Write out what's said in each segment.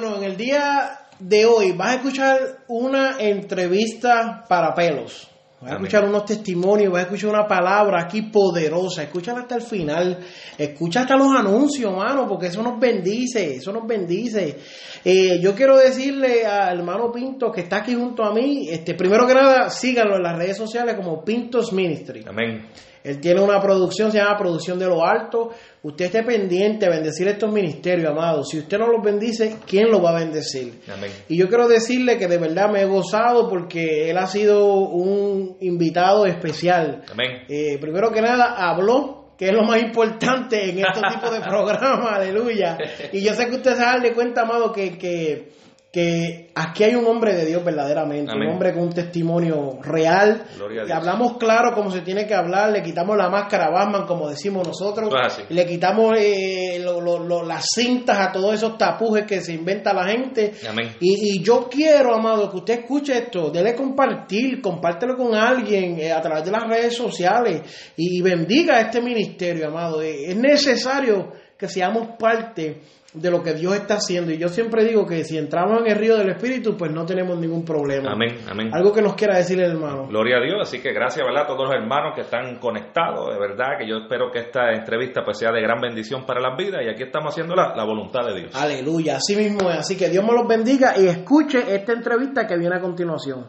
Bueno, en el día de hoy vas a escuchar una entrevista para pelos. Vas a escuchar unos testimonios, vas a escuchar una palabra aquí poderosa. Escúchala hasta el final. Escucha hasta los anuncios, mano, porque eso nos bendice. Eso nos bendice. Eh, yo quiero decirle al hermano Pinto que está aquí junto a mí. Este, primero que nada, síganlo en las redes sociales como Pintos Ministry. Amén. Él tiene una producción, se llama Producción de lo Alto. Usted esté pendiente de bendecir estos ministerios, amados. Si usted no los bendice, ¿quién los va a bendecir? Amén. Y yo quiero decirle que de verdad me he gozado porque él ha sido un invitado especial. Amén. Eh, primero que nada, habló, que es lo más importante en estos tipos de programas, aleluya. Y yo sé que usted se da de cuenta, amado, que, que, que aquí hay un hombre de Dios verdaderamente, Amén. un hombre con un testimonio real. Dios. hablamos claro como se tiene que hablar, le quitamos la máscara a Batman, como decimos nosotros, así. le quitamos eh, lo- lo- lo- las cintas a todos esos tapujes que se inventa la gente. Amén. Y, y yo quiero, amado, que usted escuche esto, dele compartir, compártelo con alguien eh, a través de las redes sociales y bendiga a este ministerio, amado. Eh, es necesario que seamos parte de lo que Dios está haciendo. Y yo siempre digo que si entramos en el río del Espíritu, pues no tenemos ningún problema. Amén. Amén. Algo que nos quiera decir el hermano. Gloria a Dios, así que gracias ¿verdad? a todos los hermanos que están conectados, de verdad que yo espero que esta entrevista pues sea de gran bendición para las vidas y aquí estamos haciendo la, la voluntad de Dios. Aleluya, así mismo es. Así que Dios me los bendiga y escuche esta entrevista que viene a continuación.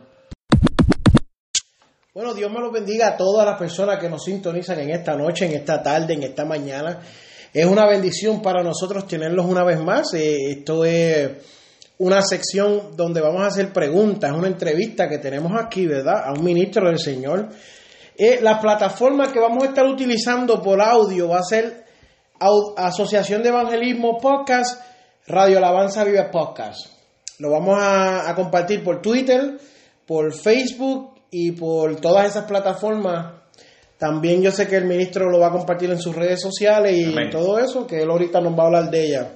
Bueno, Dios me los bendiga a todas las personas que nos sintonizan en esta noche, en esta tarde, en esta mañana. Es una bendición para nosotros tenerlos una vez más. Eh, esto es una sección donde vamos a hacer preguntas, una entrevista que tenemos aquí, ¿verdad? A un ministro del Señor. Eh, la plataforma que vamos a estar utilizando por audio va a ser Asociación de Evangelismo Podcast, Radio Alabanza Vive Podcast. Lo vamos a compartir por Twitter, por Facebook y por todas esas plataformas. También yo sé que el ministro lo va a compartir en sus redes sociales y Amén. todo eso, que él ahorita nos va a hablar de ella.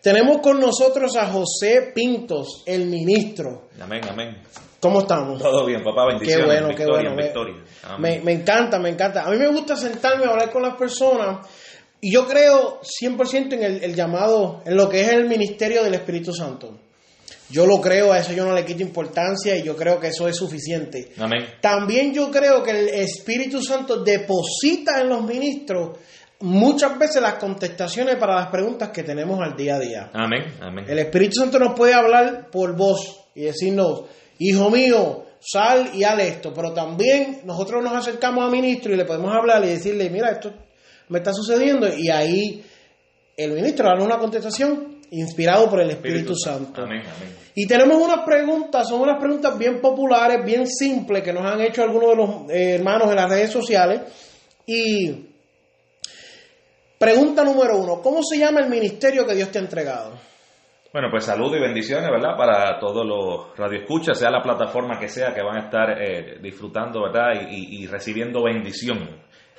Tenemos con nosotros a José Pintos, el ministro. Amén, amén. ¿Cómo estamos? Todo bien, papá, Qué bendiciones. bueno, qué victoria, bueno. Me- victoria. Me, me encanta, me encanta. A mí me gusta sentarme a hablar con las personas y yo creo 100% en el, el llamado, en lo que es el ministerio del Espíritu Santo. Yo lo creo, a eso yo no le quito importancia y yo creo que eso es suficiente. Amén. También yo creo que el Espíritu Santo deposita en los ministros muchas veces las contestaciones para las preguntas que tenemos al día a día. Amén, amén. El Espíritu Santo nos puede hablar por voz y decirnos, hijo mío, sal y haz esto. Pero también nosotros nos acercamos a ministro y le podemos hablar y decirle, mira, esto me está sucediendo. Y ahí el ministro da una contestación inspirado por el Espíritu, Santo. Amén, amén. Y tenemos unas preguntas, son unas preguntas bien populares, bien simples, que nos han hecho algunos de los eh, hermanos en las redes sociales. Y pregunta número uno, ¿cómo se llama el ministerio que Dios te ha entregado? Bueno, pues saludos y bendiciones, ¿verdad? Para todos los radioescuchas, sea la plataforma que sea, que van a estar eh, disfrutando, ¿verdad? Y, y- y recibiendo bendición.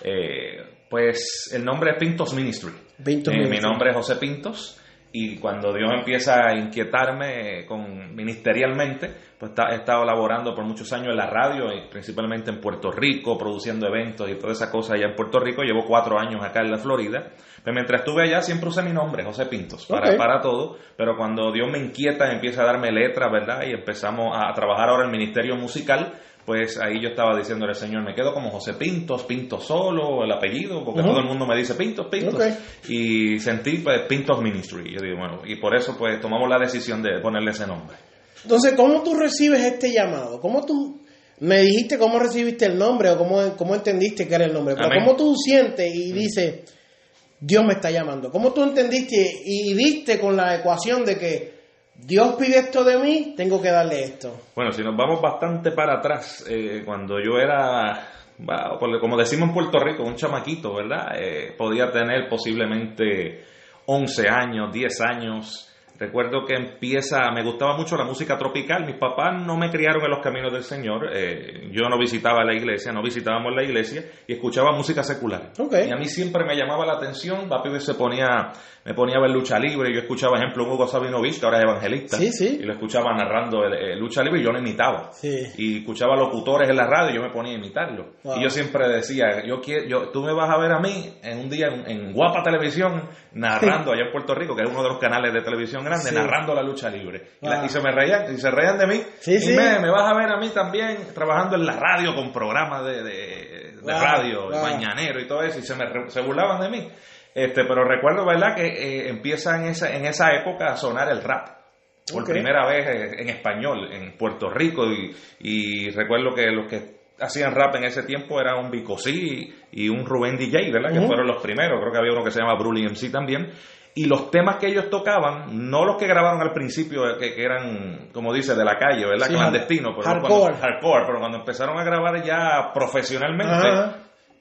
Eh, pues el nombre es Pintos Ministry. Pintos Eh, Mi Ministry. nombre es José Pintos y cuando Dios empieza a inquietarme con ministerialmente, pues he estado laborando por muchos años en la radio, y principalmente en Puerto Rico, produciendo eventos y toda esa cosa allá en Puerto Rico. Llevo cuatro años acá en la Florida. Pero mientras estuve allá siempre usé mi nombre, José Pintos, para, para todo. Pero cuando Dios me inquieta, empieza a darme letras, ¿verdad? Y empezamos a trabajar ahora en el ministerio musical. Pues ahí yo estaba diciéndole al Señor, me quedo como José Pintos, Pintos solo, el apellido, porque todo el mundo me dice Pintos, Pintos. Y sentí pues, Pintos Ministry. Yo digo, bueno, y por eso pues tomamos la decisión de ponerle ese nombre. Entonces, ¿cómo tú recibes este llamado? ¿Cómo tú me dijiste cómo recibiste el nombre o cómo, cómo entendiste que era el nombre? Pero Amén. ¿cómo tú sientes y dices, Dios me está llamando? ¿Cómo tú entendiste y diste con la ecuación de que Dios pide esto de mí, tengo que darle esto? Bueno, si nos vamos bastante para atrás, eh, cuando yo era, como decimos en Puerto Rico, un chamaquito, ¿verdad? Eh, podía tener posiblemente 11 años, 10 años. Recuerdo que empieza, me gustaba mucho la música tropical. Mis papás no me criaron en los caminos del Señor. eh, yo no visitaba la iglesia, no visitábamos la iglesia y escuchaba música secular. Y a mí siempre me llamaba la atención. Papi se ponía, me ponía a ver lucha libre. Yo escuchaba, ejemplo, un Hugo Sabinovich, que ahora es evangelista. Sí, sí. Y lo escuchaba narrando el, el lucha libre y yo lo imitaba. Sí. Y escuchaba locutores en la radio y yo me ponía a imitarlo. Wow. Y yo siempre decía, yo quiero, yo, tú me vas a ver a mí en un día en, en Guapa Televisión narrando allá en Puerto Rico, que es uno de los canales de televisión grandes, Sí. narrando la lucha libre. Y, la- Wow. y se me reían, y se reían de mí. Sí, y sí. Me, me vas a ver a mí también trabajando en la radio con programas de, de, de Wow, radio, wow. mañanero y todo eso, y se me se burlaban de mí. Este, pero recuerdo, ¿verdad?, que eh, empieza en esa, en esa época a sonar el rap por primera vez eh, en español en Puerto Rico y, y recuerdo que los que hacían rap en ese tiempo era un Vico C y un Rubén DJ, ¿verdad? Que fueron los primeros, creo que había uno que se llama Brully MC también. Y los temas que ellos tocaban, no los que grabaron al principio, eh, que, que eran, como dice, de la calle, ¿verdad? Sí, Clandestinos, pero hardcore. cuando, hardcore, pero cuando empezaron a grabar ya profesionalmente,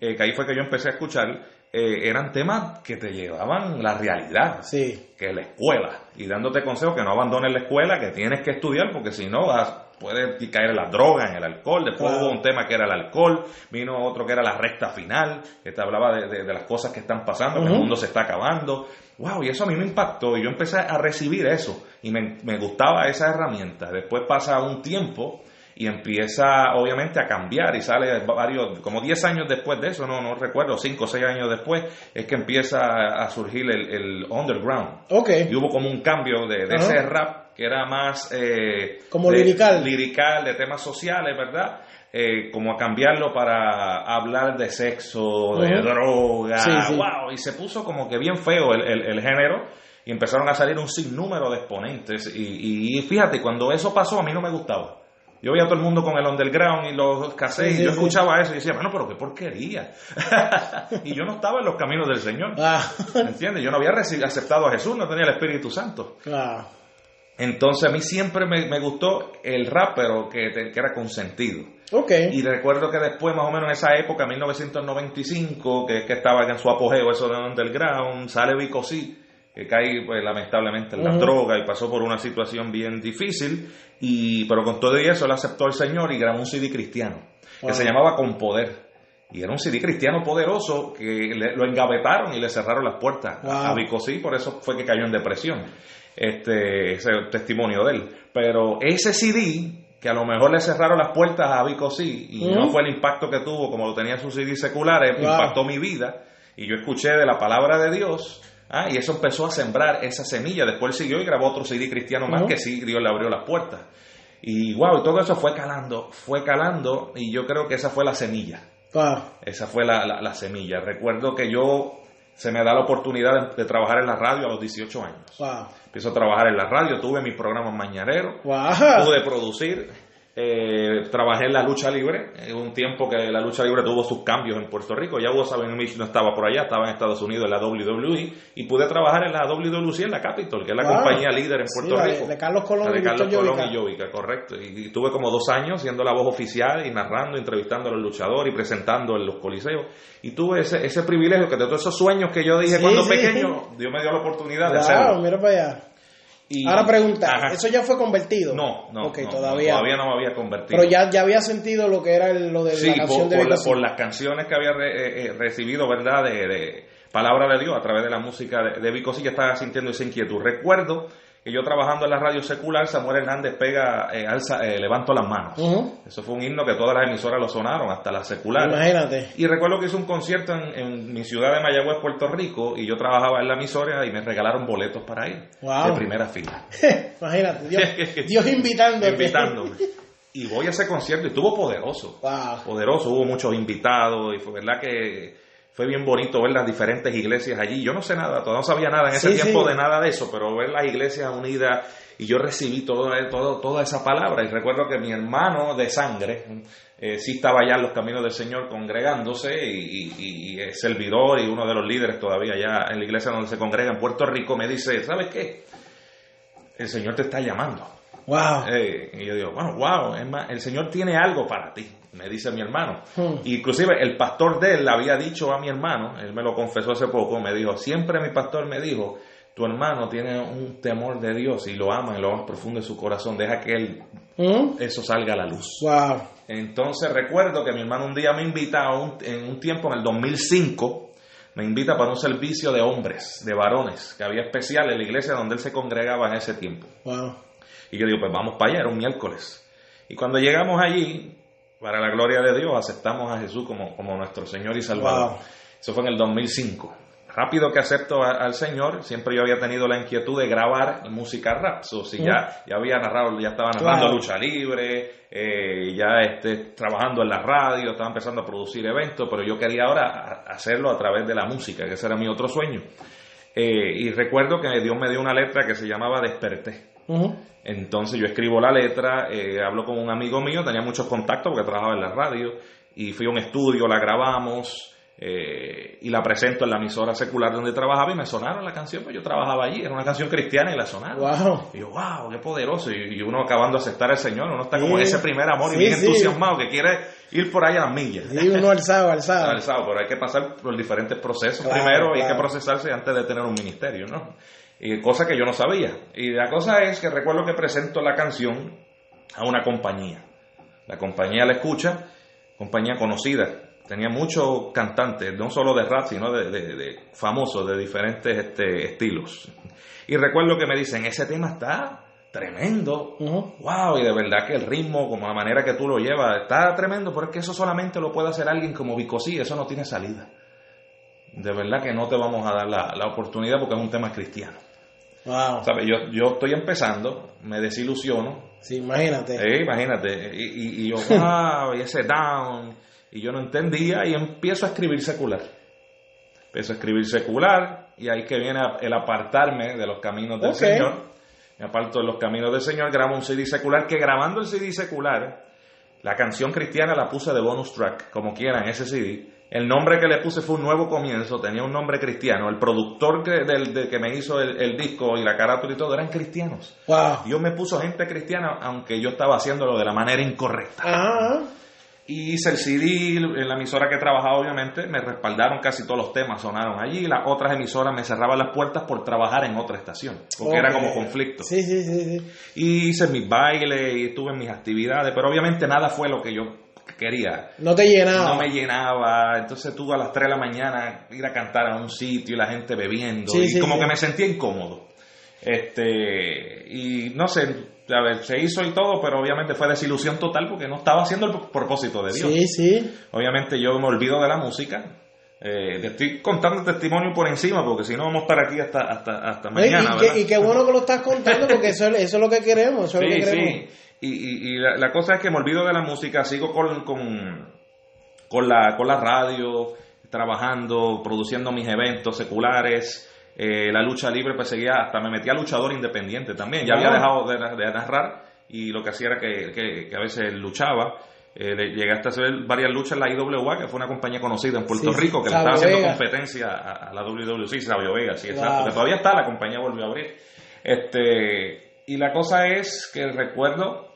eh, que ahí fue que yo empecé a escuchar, eh, eran temas que te llevaban la realidad Sí. que la escuela y dándote consejos que no abandones la escuela, que tienes que estudiar porque si no vas, puedes caer en las drogas, en el alcohol. Después Claro. hubo un tema que era el alcohol, vino otro que era la recta final, que te hablaba de, de- de las cosas que están pasando, que el mundo se está acabando. Wow, y eso a mí me impactó y yo empecé a recibir eso y me, me gustaba esa herramienta. Después pasa un tiempo y empieza obviamente a cambiar y sale varios, como 10 años después de eso, no, no recuerdo, 5 o 6 años después, es que empieza a surgir el, el underground. Ok. Y hubo como un cambio de, ese rap que era más... eh, Como de- lirical. Lirical, de temas sociales, ¿verdad? Eh, como a cambiarlo para hablar de sexo, de Ujú. droga, Sí, sí. wow, y se puso como que bien feo el, el- el género y empezaron a salir un sinnúmero de exponentes y, y fíjate, cuando eso pasó a mí no me gustaba. Yo veía a todo el mundo con el underground y los cassettes Sí, y yo escuchaba eso y decía, bueno, pero qué porquería. y yo no estaba en los caminos del Señor. Ah. ¿Me entiendes? Yo no había aceptado a Jesús, no tenía el Espíritu Santo. Ah. Entonces a mí siempre me, me gustó el rap, pero que, que era con sentido. Ok. Y recuerdo que después, más o menos en esa época, 1995, que, que estaba en su apogeo eso de underground, sale Vico C, que cae pues, lamentablemente en la droga y pasó por una situación bien difícil, y, pero con todo y eso él aceptó al Señor y grabó un CD cristiano, que se llamaba Con Poder. Y era un CD cristiano poderoso que le- lo engavetaron y le cerraron las puertas a- Wow. a Vico C, por eso fue que cayó en depresión. Este, ese es testimonio de él. Pero ese CD, que a lo mejor le cerraron las puertas a Vico C, y Ujú. no fue el impacto que tuvo como lo tenía sus CD seculares, Wow. impactó mi vida. Y yo escuché de la palabra de Dios. ah, y eso empezó a sembrar esa semilla. Después siguió y grabó otro CD cristiano más que sí, Dios le abrió las puertas. Y wow, y todo eso fue calando, fue calando, y yo creo que esa fue la semilla. Esa fue la, la- la semilla. Recuerdo que yo se me da la oportunidad de, de trabajar en la radio a los 18 años. Wow. Empiezo a trabajar en la radio, tuve mis programas mañaneros, Wow. pude producir, eh, trabajé en la lucha libre, en un tiempo que la lucha libre tuvo sus cambios en Puerto Rico, ya Hugo Sabinovich no estaba por allá, estaba en Estados Unidos en la WWE, y pude trabajar en la WWC en la Capitol, que es la Wow. compañía líder en Sí, Puerto la de- Rico. de Carlos Colón La de y Carlos Víctor Colón y Llovica, correcto. Y, y tuve como dos años siendo la voz oficial y narrando, entrevistando a los luchadores y presentando en los coliseos. Y tuve ese, ese privilegio que de todos esos sueños que yo dije Sí, cuando sí. pequeño, Dios me dio la oportunidad de hacerlo. mira para allá. Y- Ahora pregunta, Ajá. ¿eso ya fue convertido? No, no, todavía. no, todavía no me había convertido. Pero ya, ya había sentido lo que era el- lo de sí, la canción por, de por la- por las canciones que había re- eh, eh, recibido, ¿verdad? De, de palabra de Dios a través de la música de, de Vico, sí ya estaba sintiendo esa inquietud. Recuerdo que yo trabajando en la radio secular, Samuel Hernández pega, eh, alza, eh, levanto las manos. Eso fue un himno que todas las emisoras lo sonaron, hasta las seculares. Imagínate. Y recuerdo que hice un concierto en, en mi ciudad de Mayagüez, Puerto Rico, y yo trabajaba en la emisora y me regalaron boletos para ir, Wow. de primera fila. Imagínate. Dios, Dios invitándote. Invitándome. Y voy a ese concierto y estuvo poderoso. Wow. Poderoso, hubo muchos invitados y fue verdad que fue bien bonito ver las diferentes iglesias allí. Yo no sé nada, todavía no sabía nada en ese Sí, tiempo sí. de nada de eso, pero ver las iglesias unidas y yo recibí todo, todo, toda esa palabra. Y recuerdo que mi hermano de sangre eh, sí estaba allá en los caminos del Señor congregándose y, y- y es servidor y uno de los líderes todavía allá en la iglesia donde se congrega en Puerto Rico me dice, ¿sabes qué? El Señor te está llamando. Wow. Eh, y yo digo, bueno, wow, es más, el Señor tiene algo para ti, me dice mi hermano. Hmm. Inclusive el pastor de él le había dicho a mi hermano, él me lo confesó hace poco, me dijo, siempre mi pastor me dijo tu hermano tiene un temor de Dios y lo ama en lo más profundo de su corazón, deja que él, ¿Mm? eso salga a la luz. Wow. Entonces recuerdo que mi hermano un día me invita a un- en un tiempo, en el 2005, me invita para un servicio de hombres, de varones, que había especial en la iglesia donde él se congregaba en ese tiempo. Wow. Y yo digo, pues vamos para allá, era un miércoles. Y cuando llegamos allí, para la gloria de Dios, aceptamos a Jesús como, como nuestro Señor y Salvador. Wow. Eso fue en el 2005. Rápido que acepto a- al Señor, siempre yo había tenido la inquietud de grabar música rap. So, si ya, ya había narrado, ya estaba narrando Claro. lucha libre, eh, ya este, trabajando en la radio, estaba empezando a producir eventos, pero yo quería ahora hacerlo a través de la música, que ese era mi otro sueño. Eh, y recuerdo que Dios me dio una letra que se llamaba Desperté. Entonces yo escribo la letra, eh, hablo con un amigo mío, tenía muchos contactos porque trabajaba en la radio, y fui a un estudio, la grabamos eh, y la presento en la emisora secular donde trabajaba y me sonaron la canción, pues yo trabajaba allí, era una canción cristiana y la sonaron. Wow. Y yo, wow, qué poderoso. Y, y uno acabando de aceptar al Señor, uno está como Sí. ese primer amor Sí, y bien sí. entusiasmado que quiere ir por ahí a las millas. Sí, uno alzado, alzado. Alzado, pero hay que pasar por diferentes procesos Claro, primero y hay claro. que procesarse antes de tener un ministerio, ¿no? Y cosa que yo no sabía. Y la cosa es que recuerdo que presento la canción a una compañía. La compañía la escucha, compañía conocida. Tenía muchos cantantes, no solo de rap, sino de, de- de famosos, de diferentes este, estilos. Y recuerdo que me dicen, ese tema está tremendo. Wow, y de verdad que el ritmo, como la manera que tú lo llevas, está tremendo, pero es que eso solamente lo puede hacer alguien como Vicosí, eso no tiene salida. De verdad que no te vamos a dar la, la oportunidad porque es un tema cristiano. Wow. ¿Sabes? Yo, yo estoy empezando, me desilusiono, Sí, imagínate. eh, imagínate, y, y- y yo, wow, y ese down, y yo no entendía, y empiezo a escribir secular. Empiezo a escribir secular, y ahí que viene el apartarme de los caminos del. Señor. Me aparto de los caminos del Señor, grabo un CD secular, que grabando el CD secular, la canción cristiana la puse de bonus track, como quieran, ese CD. El nombre que le puse fue un nuevo comienzo, tenía un nombre cristiano. El productor que, del, del que me hizo el, el disco y la carátula y todo eran cristianos. Wow. Dios me puso gente cristiana, aunque yo estaba haciéndolo de la manera incorrecta. Ajá. Y hice el CD, en la emisora que trabajaba, obviamente, me respaldaron casi todos los temas, sonaron allí. Las otras emisoras me cerraban las puertas por trabajar en otra estación, porque era como conflicto. Sí, sí, sí, sí. Y hice mis bailes y estuve en mis actividades, pero obviamente nada fue lo que yo quería. No te llenaba. No me llenaba, entonces tuve a las 3 de la mañana ir a cantar a un sitio y la gente bebiendo, Sí, y sí, como sí. que me sentía incómodo. Este, y no sé, a ver, se hizo y todo, pero obviamente fue desilusión total porque no estaba haciendo el propósito de Dios. Sí, sí. Obviamente yo me olvido de la música. Eh, te estoy contando testimonio por encima porque si no vamos a estar aquí hasta, hasta, hasta mañana. y, y qué bueno que lo estás contando porque eso, es- eso es lo que queremos. Eso es lo Sí, que queremos. sí. Y, y- y la, la cosa es que me olvido de la música, sigo con, con, con, la, con la radio, trabajando, produciendo mis eventos seculares. eh, la lucha libre, pues seguía, hasta me metí a luchador independiente también. Ya había Wow. dejado de, de narrar y lo que hacía era que, que- que a veces luchaba. Eh, le- llegué hasta hacer varias luchas en la IWA, que fue una compañía conocida en Puerto Sí, sí. Rico, que le estaba haciendo competencia a, a la WWC, Sabio Vega, sí, exacto. Que todavía está, la compañía volvió a abrir. Este, y la cosa es que recuerdo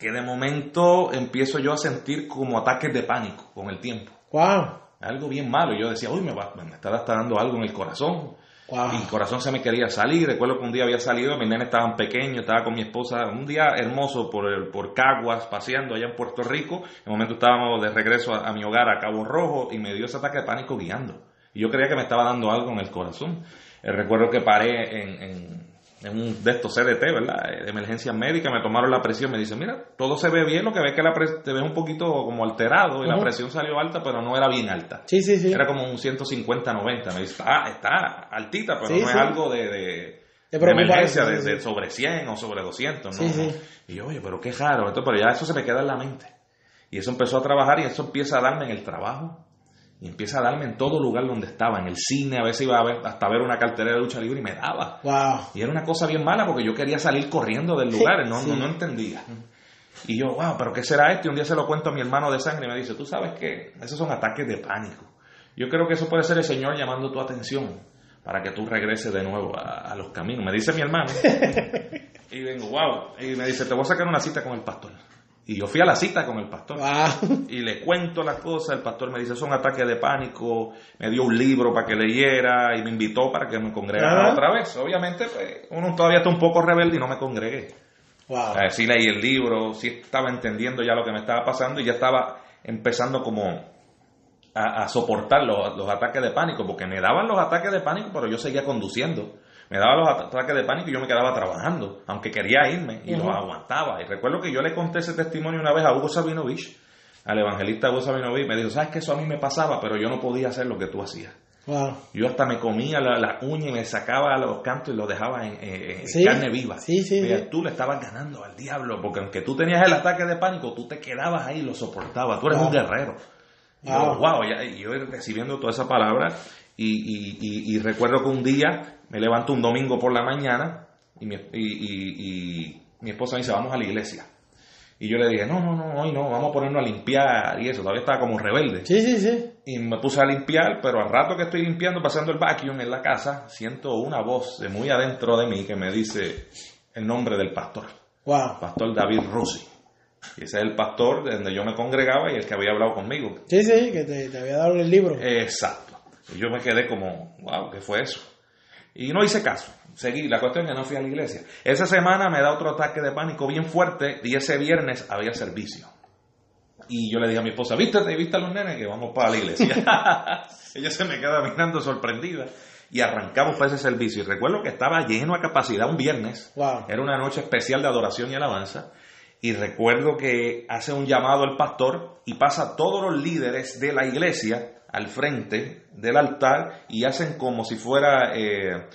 que de momento empiezo yo a sentir como ataques de pánico con el tiempo. Wow. Algo bien malo. Yo decía, uy, me, va, me está, está dando algo en el corazón. Wow. Y el corazón se me quería salir. Recuerdo que un día había salido, mis nenes estaban pequeños, estaba con mi esposa. Un día hermoso por, el, por Caguas, paseando allá en Puerto Rico. En el momento estábamos de regreso a, a mi hogar, a Cabo Rojo, y me dio ese ataque de pánico guiando. Y yo creía que me estaba dando algo en el corazón. Eh, recuerdo que paré en, en- en un de estos CDT, ¿verdad? Eh, De emergencia médica, me tomaron la presión, me dicen, mira, todo se ve bien, lo que ves que la pres- te ves un poquito como alterado y la presión salió alta, pero no era bien alta. Sí, sí, sí. Era como un 150-90. Me dice, ah, está altita, pero Sí, no sí. es algo de, de, De de preocuparse, emergencia, sí, de, de sobre 100 o sobre 200, ¿no? Sí, sí. Y yo, oye, pero qué raro. Esto, pero ya eso se me queda en la mente. Y eso empezó a trabajar y eso empieza a darme en el trabajo. Y empieza a darme en todo lugar donde estaba, en el cine, a veces iba a ver, hasta ver una cartelera de lucha libre y me daba. Wow. Y era una cosa bien mala porque yo quería salir corriendo del lugar, no, Sí. no, no entendía. Y yo, wow, pero ¿qué será esto? Y un día se lo cuento a mi hermano de sangre y me dice, tú sabes que esos son ataques de pánico. Yo creo que eso puede ser el Señor llamando tu atención para que tú regreses de nuevo a, a los caminos. Me dice mi hermano. y vengo, wow. Y me dice, te voy a sacar una cita con el pastor. Y yo fui a la cita con el pastor. Wow. Y le cuento las cosas, el pastor me dice, son ataques de pánico, me dio un libro para que leyera y me invitó para que me congregara otra vez. Obviamente, pues, uno todavía está un poco rebelde y no me congregué. Wow. Eh, sí leí el libro, sí estaba entendiendo ya lo que me estaba pasando y ya estaba empezando como a, a soportar los, los ataques de pánico, porque me daban los ataques de pánico, pero yo seguía conduciendo. Me daban los at- ataques de pánico y yo me quedaba trabajando, aunque quería irme y Ujú. los aguantaba. Y recuerdo que yo le conté ese testimonio una vez a Hugo Sabinovich, al evangelista Hugo Sabinovich, me dijo, ¿sabes que eso a mí me pasaba? Pero yo no podía hacer lo que tú hacías. Wow. Yo hasta me comía la, la uña y me sacaba los cantos y los dejaba en, en- en Sí. carne viva. Sí, sí, Mira, sí. Tú le estabas ganando al diablo, porque aunque tú tenías el ataque de pánico, tú te quedabas ahí y lo soportabas. Tú eres Wow. un guerrero. Y yo, Wow. wow, ya- yo recibiendo toda esa palabra y, y- y- y recuerdo que un día me levanto un domingo por la mañana y mi, y- y- y mi esposa me dice, vamos a la iglesia. Y yo le dije, no, no, no, hoy no, vamos a ponernos a limpiar y eso. Todavía estaba como rebelde. Sí, sí, sí. Y me puse a limpiar, pero al rato que estoy limpiando, pasando el vacuum en la casa, siento una voz de muy adentro de mí que me dice el nombre del pastor, Wow. pastor David Rossi. Y ese es el pastor de donde yo me congregaba y el que había hablado conmigo. Sí, sí, que te, te había dado el libro. Exacto. Y yo me quedé como, wow, ¿qué fue eso? Y no hice caso. Seguí. La cuestión es que no fui a la iglesia. Esa semana me da otro ataque de pánico bien fuerte y ese viernes había servicio. Y yo le dije a mi esposa, ¿viste, viste a los nenes que vamos para la iglesia? Ella se me queda mirando sorprendida. Y arrancamos para ese servicio. Y recuerdo que estaba lleno a capacidad un viernes. Wow. Era una noche especial de adoración y alabanza. Y recuerdo que hace un llamado el pastor y pasa a todos los líderes de la iglesia al frente del altar y hacen como si fuera eh,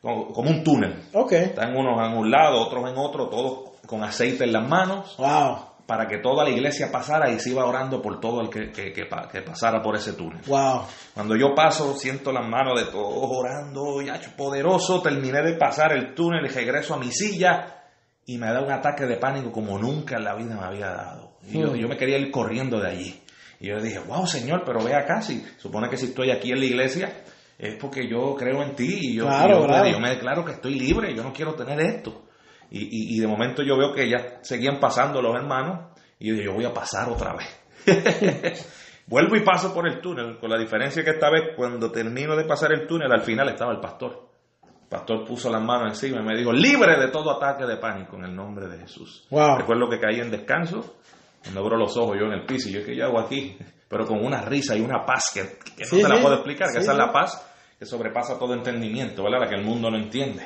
como, como un túnel. Ok. Están unos en un lado, otros en otro, todos con aceite en las manos Wow. para que toda la iglesia pasara y se iba orando por todo el que, que- que pa- que pasara por ese túnel. Wow. Cuando yo paso, siento las manos de todos orando, ya poderoso, terminé de pasar el túnel y regreso a mi silla y me da un ataque de pánico como nunca en la vida me había dado. Y yo, Hmm. yo me quería ir corriendo de allí. Y yo le dije, wow, Señor, pero ve acá, si supone que si estoy aquí en la iglesia es porque yo creo en ti y yo, Claro, y yo, claro. yo me declaro que estoy libre, yo no quiero tener esto. Y, y- y de momento yo veo que ya seguían pasando los hermanos y yo dije, yo voy a pasar otra vez. Vuelvo y paso por el túnel, con la diferencia que esta vez cuando termino de pasar el túnel, al final estaba el pastor. El pastor puso las manos encima y me dijo, libre de todo ataque de pánico en el nombre de Jesús. Wow. Recuerdo que caí en descanso, cuando abro los ojos yo en el piso y yo, ¿qué yo hago aquí? Pero con una risa y una paz que, que no Sí, te la puedo explicar, que Sí, esa es la paz que sobrepasa todo entendimiento, ¿verdad? La que el mundo no entiende.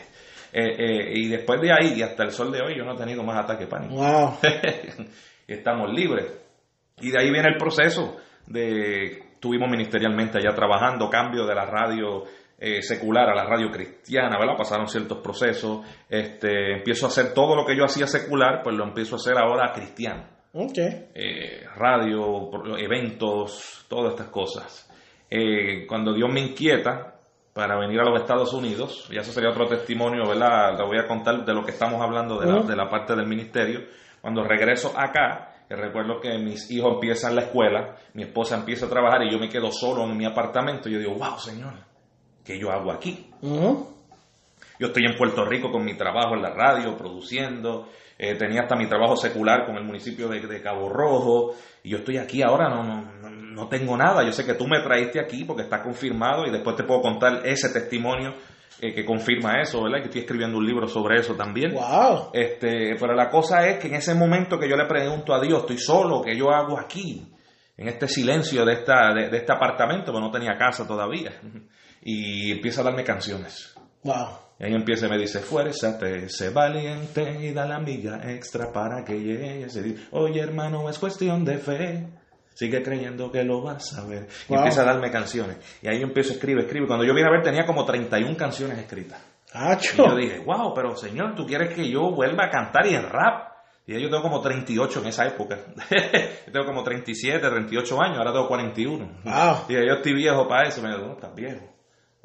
Eh, eh, y después de ahí y hasta el sol de hoy yo no he tenido más ataque pánico Wow. estamos libres. Y de ahí viene el proceso de estuvimos ministerialmente allá trabajando, cambio de la radio eh, secular a la radio cristiana, ¿verdad? Pasaron ciertos procesos, este, empiezo a hacer todo lo que yo hacía secular, pues lo empiezo a hacer ahora cristiano. Ok. Eh, radio, eventos, todas estas cosas. Eh, cuando Dios me inquieta para venir a los Estados Unidos, y eso sería otro testimonio, ¿verdad? Le voy a contar de lo que estamos hablando de la, Ujú. de la parte del ministerio. Cuando regreso acá, que recuerdo que mis hijos empiezan la escuela, mi esposa empieza a trabajar y yo me quedo solo en mi apartamento, yo digo, wow, Señor, ¿qué yo hago aquí? Ujú. Yo estoy en Puerto Rico con mi trabajo en la radio, produciendo. eh, tenía hasta mi trabajo secular con el municipio de, de Cabo Rojo. Y yo estoy aquí ahora, no, no, no- tengo nada. Yo sé que tú me traíste aquí porque está confirmado y después te puedo contar ese testimonio eh, que confirma eso, ¿verdad? Que estoy escribiendo un libro sobre eso también. Wow. Este, pero la cosa es que en ese momento que yo le pregunto a Dios, estoy solo, ¿qué yo hago aquí? En este silencio de, esta, de, de este apartamento, pero no tenía casa todavía. Y empieza a darme canciones. Wow. Y ahí empieza y me dice, fuérzate, sé valiente y da la milla extra para que llegues. Y dice, Oye hermano, es cuestión de fe. Sigue creyendo que lo vas a ver. Y Wow. empieza a darme canciones. Y ahí yo empiezo a escribir, escribir. Cuando yo vine a ver tenía como 31 canciones escritas. Y yo dije, wow, pero señor, ¿tú quieres que yo vuelva a cantar y en rap? Y ya yo tengo como 38 en esa época. yo tengo como 37, 38 años, ahora tengo 41. Wow. Y yo estoy viejo para eso. Me dijo, no, estás viejo.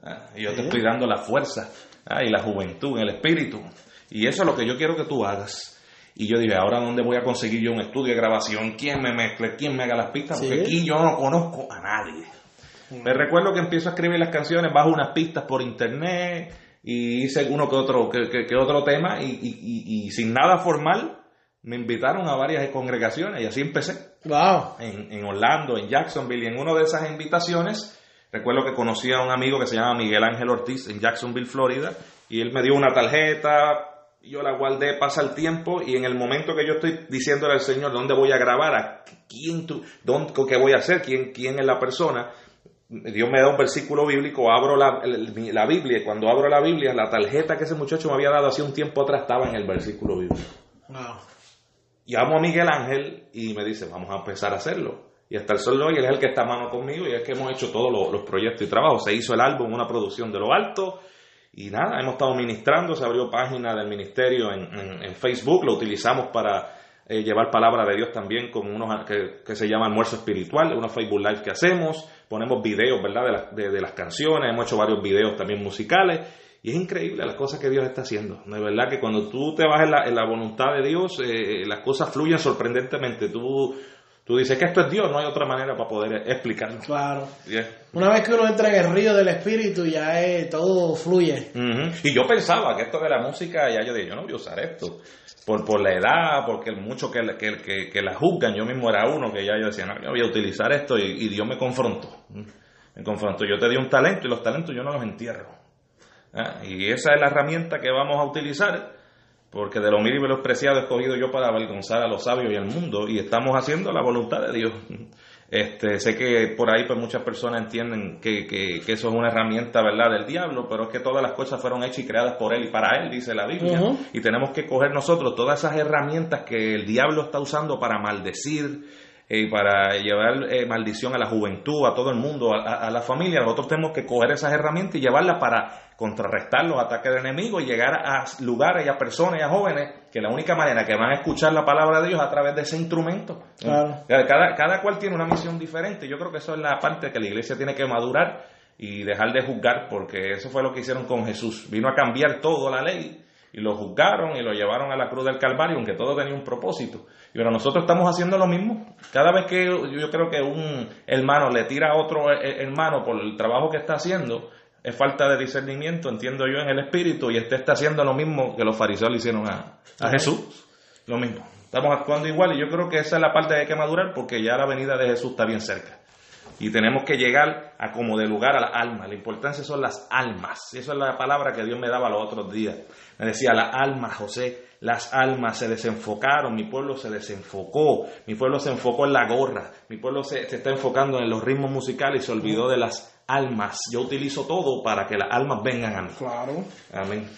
Ah, y yo te estoy dando la fuerza ah, y la juventud, el espíritu. Y eso es lo que yo quiero que tú hagas. Y yo dije, ahora dónde voy a conseguir yo un estudio de grabación, quién me mezcle, quién me haga las pistas, porque Sí. aquí yo no conozco a nadie. Me recuerdo que empiezo a escribir las canciones, bajo unas pistas por internet y hice uno que otro, que, que- que otro tema y, y- y- y sin nada formal, me invitaron a varias congregaciones y así empecé. Wow. En, en Orlando, en Jacksonville, y en una de esas invitaciones, recuerdo que conocí a un amigo que se llama Miguel Ángel Ortiz en Jacksonville, Florida, y él me dio una tarjeta, yo la guardé, pasa el tiempo, y en el momento que yo estoy diciéndole al Señor dónde voy a grabar, a quién tú, dónde, qué voy a hacer, quién, quién es la persona, Dios me da un versículo bíblico, abro la, la, Biblia y cuando abro la Biblia, la tarjeta que ese muchacho me había dado hace un tiempo atrás estaba en el versículo bíblico. Wow. Llamo a Miguel Ángel y me dice, vamos a empezar a hacerlo. Y hasta el sol de hoy él es el que está a mano conmigo y es que hemos hecho todos los, proyectos y trabajos. Se hizo el álbum, una producción de lo alto y nada, hemos estado ministrando, se abrió página del ministerio en, Facebook, lo utilizamos para eh, llevar palabra de Dios también con unos que, se llama almuerzo espiritual, unos Facebook Live que hacemos, ponemos videos, ¿verdad? De, de, las canciones, hemos hecho varios videos también musicales y es increíble las cosas que Dios está haciendo. De verdad que cuando tú te vas en la, en la voluntad de Dios, eh, las cosas fluyen sorprendentemente. Tú Tú dices que esto es Dios, no hay otra manera para poder explicarlo. Claro. Una vez que uno entra en el río del espíritu, ya todo fluye. Y yo pensaba que esto de la música, ya yo dije, yo no voy a usar esto. Por, por la edad, porque mucho que, que, que, la juzgan, yo mismo era uno que ya yo decía, no, yo voy a utilizar esto y, Dios me confrontó. Me confrontó. Yo te di un talento y los talentos yo no los entierro. Ah, y esa es la herramienta que vamos a utilizar porque de lo mil y lo preciado he escogido yo para avergonzar a los sabios y al mundo, y estamos haciendo la voluntad de Dios. Este, sé que por ahí pues muchas personas entienden que, que, eso es una herramienta verdad del diablo, pero es que todas las cosas fueron hechas y creadas por él y para él, dice la Biblia. Y tenemos que coger nosotros todas esas herramientas que el diablo está usando para maldecir, y para llevar eh, maldición a la juventud, a todo el mundo, a, la familia, nosotros tenemos que coger esas herramientas y llevarlas para contrarrestar los ataques del enemigo y llegar a lugares y a personas y a jóvenes que la única manera que van a escuchar la palabra de Dios es a través de ese instrumento. Cada, cada cual tiene una misión diferente. Yo creo que eso es la parte que la iglesia tiene que madurar y dejar de juzgar, porque eso fue lo que hicieron con Jesús. Vino a cambiar todo la ley y lo juzgaron y lo llevaron a la cruz del Calvario, aunque todo tenía un propósito. Y ahora nosotros estamos haciendo lo mismo. Cada vez que yo creo que un hermano le tira a otro hermano por el trabajo que está haciendo, es falta de discernimiento, entiendo yo, en el espíritu, y este está haciendo lo mismo que los fariseos le hicieron a, a Jesús. Lo mismo. Estamos actuando igual y yo creo que esa es la parte que hay que madurar porque ya la venida de Jesús está bien cerca y tenemos que llegar a como de lugar a la alma. La importancia son las almas. Esa es la palabra que Dios me daba los otros días. Me decía, la alma, José, las almas se desenfocaron, mi pueblo se desenfocó, mi pueblo se enfocó en la gorra, mi pueblo se, está enfocando en los ritmos musicales y se olvidó de las almas. Yo utilizo todo para que las almas vengan a mí. Claro. Amén.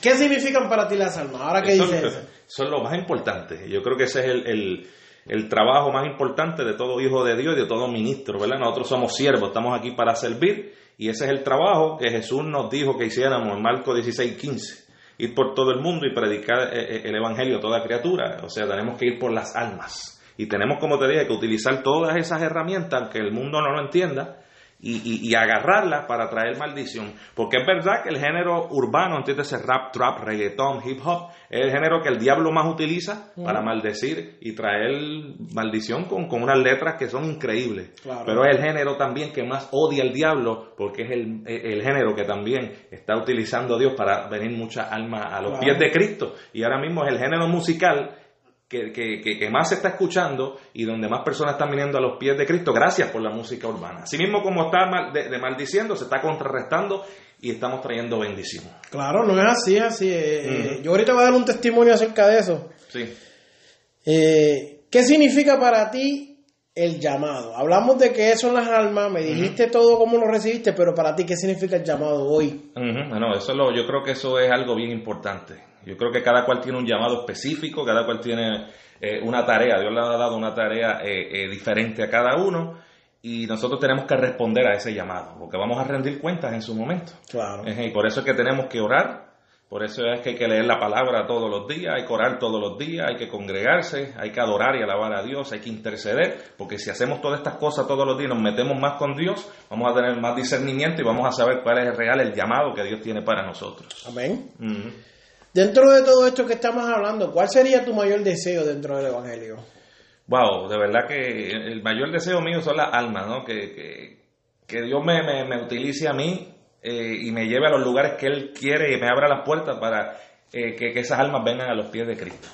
¿Qué significan para ti las almas? Ahora que dices eso. Son lo más importante. Yo creo que ese es el el trabajo más importante de todo hijo de Dios y de todo ministro, ¿verdad? Nosotros somos siervos, estamos aquí para servir y ese es el trabajo que Jesús nos dijo que hiciéramos en Marcos 16, 15. Ir por todo el mundo y predicar eh, eh, el Evangelio a toda criatura. O sea, tenemos que ir por las almas. Y tenemos, como te dije, que utilizar todas esas herramientas, aunque el mundo no lo entienda, y, y, agarrarla para traer maldición. Porque es verdad que el género urbano, ese rap, trap, reggaeton, hip hop, es el género que el diablo más utiliza para maldecir y traer maldición con, con unas letras que son increíbles. Pero es el género también que más odia el diablo porque es el, el género que también está utilizando Dios para venir muchas almas a los pies de Cristo. Y ahora mismo es el género musical que, que, más se está escuchando y donde más personas están viniendo a los pies de Cristo gracias por la música urbana. Así mismo como está de, maldiciendo, se está contrarrestando y estamos trayendo bendición. Claro, no es así, así. Eh, yo ahorita voy a dar un testimonio acerca de eso. Sí. Eh, ¿Qué significa para ti el llamado? Hablamos de que son las almas, me dijiste todo cómo lo recibiste, pero para ti, ¿qué significa el llamado hoy? Bueno, eso lo, yo creo que eso es algo bien importante. Yo creo que cada cual tiene un llamado específico, cada cual tiene eh, una tarea, Dios le ha dado una tarea eh, eh, diferente a cada uno y nosotros tenemos que responder a ese llamado, porque vamos a rendir cuentas en su momento. Claro. Y por eso es que tenemos que orar, por eso es que hay que leer la palabra todos los días, hay que orar todos los días, hay que congregarse, hay que adorar y alabar a Dios, hay que interceder, porque si hacemos todas estas cosas todos los días, nos metemos más con Dios, vamos a tener más discernimiento y vamos a saber cuál es el real el llamado que Dios tiene para nosotros. Amén. Dentro de todo esto que estamos hablando, ¿cuál sería tu mayor deseo dentro del Evangelio? Wow, de verdad que el mayor deseo mío son las almas, ¿no? Que, que, Dios me, me, utilice a mí eh, y me lleve a los lugares que Él quiere y me abra las puertas para eh, que, que esas almas vengan a los pies de Cristo.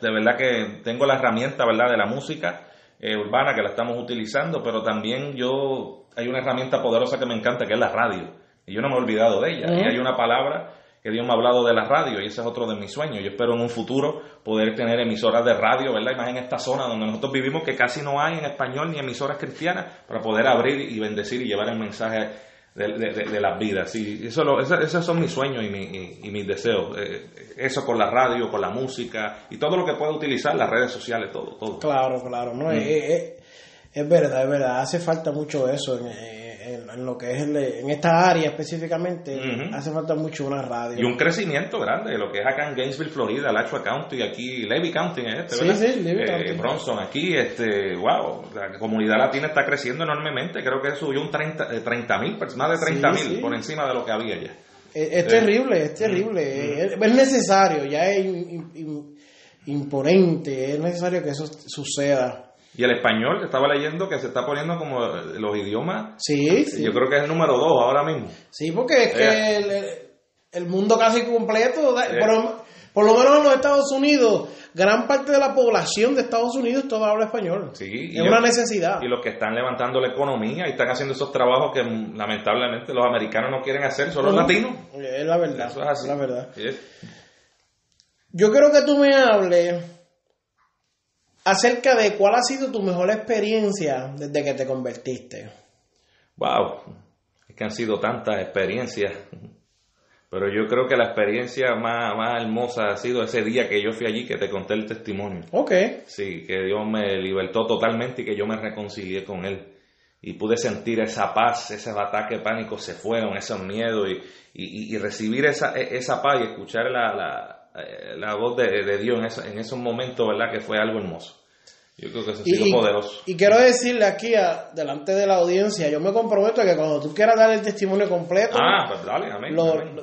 De verdad que tengo la herramienta, ¿verdad?, de la música eh, urbana que la estamos utilizando, pero también yo, hay una herramienta poderosa que me encanta que es la radio. Y yo no me he olvidado de ella. Y hay una palabra que Dios me ha hablado de la radio y ese es otro de mis sueños. Yo espero en un futuro poder tener emisoras de radio, ¿verdad? Y más en esta zona donde nosotros vivimos que casi no hay en español ni emisoras cristianas para poder abrir y bendecir y llevar el mensaje de, las vidas. Y eso esos son mis sueños y, mis deseos. Eh, eso con la radio, con la música y todo lo que pueda utilizar, las redes sociales, todo. todo. Claro, claro. No, mm. es, verdad, es verdad. Hace falta mucho eso. En, en, lo que es en esta área específicamente, hace falta mucho una radio. Y un crecimiento grande, lo que es acá en Gainesville, Florida, Alachua County, aquí Levy County este, ¿verdad? Sí, sí, Levy eh, Bronson, aquí, este, wow, la comunidad latina está creciendo enormemente, creo que subió un 30 eh, mil, más de 30 mil por encima de lo que había ya. Es, terrible, es terrible, es, necesario, ya es imponente, es necesario que eso suceda. Y el español, estaba leyendo que se está poniendo como los idiomas. Sí, Yo creo que es el número dos ahora mismo. Sí, porque es que eh. el, mundo casi completo, eh. por, lo menos en los Estados Unidos, gran parte de la población de Estados Unidos todo habla español. Sí, es una necesidad. Y los que están levantando la economía y están haciendo esos trabajos que lamentablemente los americanos no quieren hacer, son los latinos. Es la verdad. Eso es así. la verdad. Yo quiero que tú me hables acerca de cuál ha sido tu mejor experiencia desde que te convertiste. Wow, es que han sido tantas experiencias, pero yo creo que la experiencia más, más hermosa ha sido ese día que yo fui allí que te conté el testimonio. Ok. Sí, que Dios me libertó totalmente y que yo me reconcilié con Él. Y pude sentir esa paz, ese ataque de pánico se fueron, esos miedos y, y, recibir esa, e, esa paz y escuchar la, la la voz de, Dios en, en, esos momentos, ¿verdad? Que fue algo hermoso. Yo creo que eso ha sido poderoso. Y quiero decirle aquí, delante de la audiencia, yo me comprometo a que cuando tú quieras dar el testimonio completo, ah, pues dale, amén,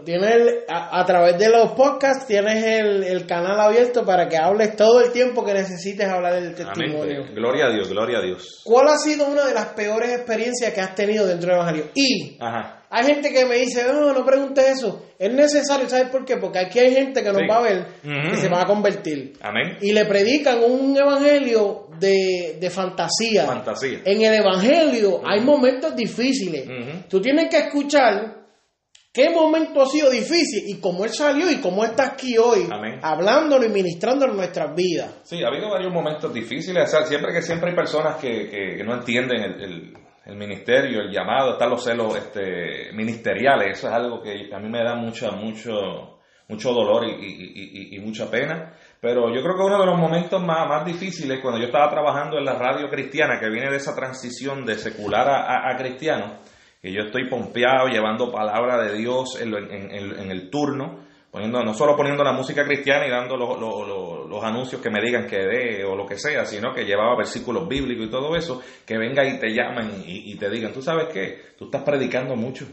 tienes a, través de los podcasts, tienes el, canal abierto para que hables todo el tiempo que necesites hablar del testimonio. Gloria a Dios, gloria a Dios. ¿Cuál ha sido una de las peores experiencias que has tenido dentro del Evangelio? Y Ajá. Hay gente que me dice, no, no preguntes eso. Es necesario, ¿sabes por qué? Porque aquí hay gente que nos va a ver y se va a convertir. Amén. Y le predican un evangelio de, fantasía. Fantasía. En el evangelio hay momentos difíciles. Tú tienes que escuchar qué momento ha sido difícil y cómo él salió y cómo está aquí hoy, hablándolo y ministrándolo en nuestras vidas. Sí, ha habido varios momentos difíciles. siempre que siempre hay personas que, no entienden el el ministerio, el llamado, están los celos este, ministeriales, eso es algo que a mí me da mucho, mucho, mucho dolor y, mucha pena, pero yo creo que uno de los momentos más, más difíciles cuando yo estaba trabajando en la radio cristiana, que viene de esa transición de secular a, cristiano, que yo estoy pompeado llevando palabra de Dios en, en el turno, poniendo, no solo poniendo la música cristiana y dando los, anuncios que me digan que dé o lo que sea, sino que llevaba versículos bíblicos y todo eso, que venga y te llamen y, te digan, tú sabes qué, tú estás predicando mucho.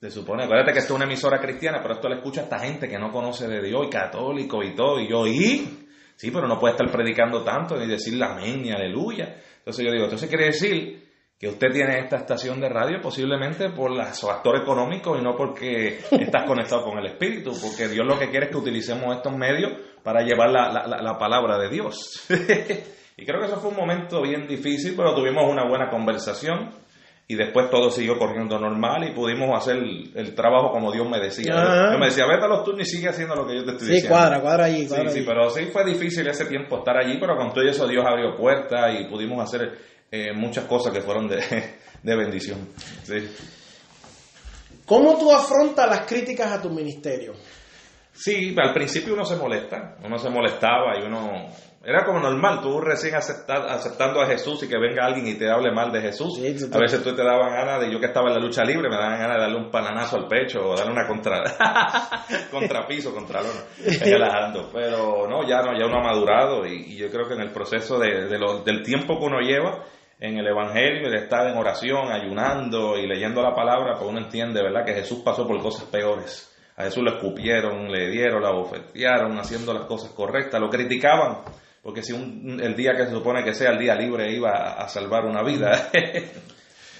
Se supone, acuérdate que esto es una emisora cristiana, pero esto le escucha a esta gente que no conoce de Dios y católico y todo, y yo, ¿y? Sí, pero no puede estar predicando tanto ni decir amén ni aleluya. Entonces yo digo, entonces quiere decir que usted tiene esta estación de radio posiblemente por los factor económico y no porque estás conectado con el Espíritu, porque Dios lo que quiere es que utilicemos estos medios para llevar la, la, palabra de Dios. y creo que eso fue un momento bien difícil, pero tuvimos una buena conversación y después todo siguió corriendo normal y pudimos hacer el, trabajo como Dios me decía. Yo me decía, vete a los turnos y sigue haciendo lo que yo te estoy diciendo. Sí, cuadra, cuadra allí. sí, sí, pero sí fue difícil ese tiempo estar allí, pero con todo eso Dios abrió puertas y pudimos hacer eh, muchas cosas que fueron de, bendición. ¿Cómo tú afrontas las críticas a tu ministerio? Sí, al principio uno se molesta, uno se molestaba y uno era como normal, tú recién aceptando a Jesús y que venga alguien y te hable mal de Jesús. a veces tú te daban ganas de, yo que estaba en la lucha libre, me daban ganas de darle un pananazo al pecho o darle una contra, contrapiso, contra relajando. Pero no, ya no, ya uno ha madurado y, yo creo que en el proceso de, del tiempo que uno lleva, en el Evangelio, de estar en oración, ayunando y leyendo la palabra, pues uno entiende, ¿verdad?, que Jesús pasó por cosas peores. A Jesús le escupieron, le dieron, la bofetearon, haciendo las cosas correctas, lo criticaban, porque si un, el día que se supone que sea el día libre iba a, salvar una vida.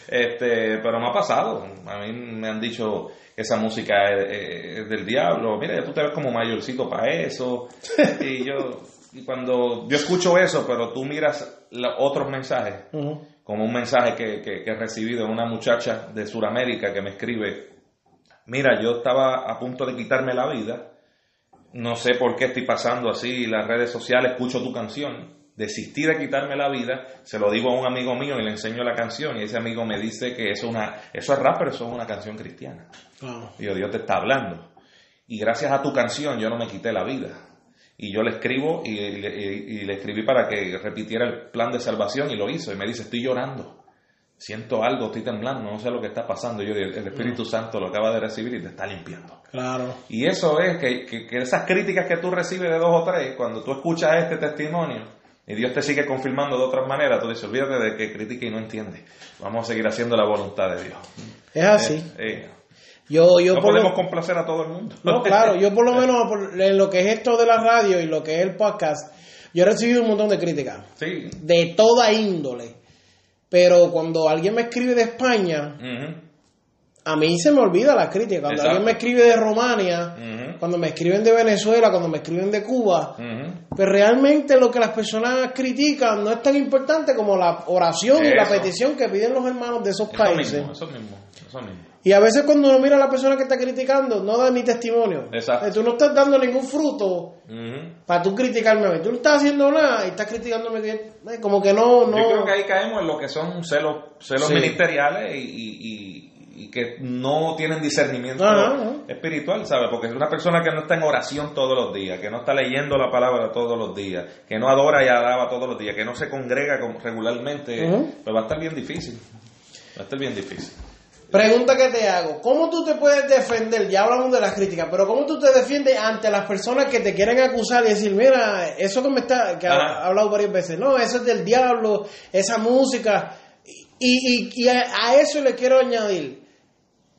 Este, pero me ha pasado. A mí me han dicho esa música es, es del diablo. Mira, tú te ves como mayorcito para eso. Y yo, y cuando yo escucho eso, pero tú miras la- otros mensajes, como un mensaje que, que- que he recibido de una muchacha de Sudamérica que me escribe, mira, yo estaba a punto de quitarme la vida, no sé por qué estoy pasando así, las redes sociales, escucho tu canción, desistí de quitarme la vida, se lo digo a un amigo mío y le enseño la canción y ese amigo me dice que eso es, una, eso es rap, pero eso es una canción cristiana. Claro. Digo, Dios te está hablando. Y gracias a tu canción yo no me quité la vida. Y yo le escribo y, le- y- y le escribí para que repitiera el plan de salvación y lo hizo. Y me dice, estoy llorando. Siento algo, estoy temblando, no sé lo que está pasando. Yo, el Espíritu Santo lo acaba de recibir y te está limpiando. Claro. Y eso es que, que- que esas críticas que tú recibes de dos o tres, cuando tú escuchas este testimonio y Dios te sigue confirmando de otras maneras, tú dices, olvídate de que critique y no entiende. Vamos a seguir haciendo la voluntad de Dios. Es así. Eh, eh, Yo, yo no por lo- podemos complacer a todo el mundo. No, claro, yo por lo menos por- en lo que es esto de la radio y lo que es el podcast, yo he recibido un montón de críticas, Sí. de toda índole. Pero cuando alguien me escribe de España, a mí se me olvida la crítica. Cuando Exacto. alguien me escribe de Romania, ujú, cuando me escriben de Venezuela, cuando me escriben de Cuba, ujú. pues realmente lo que las personas critican no es tan importante como la oración y la petición que piden los hermanos de esos Eso países. mismo, eso mismo, eso mismo. Y a veces cuando uno mira a la persona que está criticando, no da ni testimonio. Exacto. Eh, Tú no estás dando ningún fruto para tú criticarme a mí. Tú no estás haciendo nada y estás criticándome que eh, como que no, no. Yo creo que ahí caemos en lo que son celos, celos Sí. ministeriales y, y- y- y que no tienen discernimiento Ajá, ajá. espiritual, ¿sabes? Porque es una persona que no está en oración todos los días, que no está leyendo la palabra todos los días, que no adora y alaba todos los días, que no se congrega regularmente, pues va a estar bien difícil. Va a estar bien difícil. Pregunta que te hago, ¿cómo tú te puedes defender? Ya hablamos de las críticas, pero ¿cómo tú te defiendes ante las personas que te quieren acusar y decir, mira, eso que me está, que ha hablado varias veces, no, eso es del diablo, esa música, y, y, y a, a eso le quiero añadir,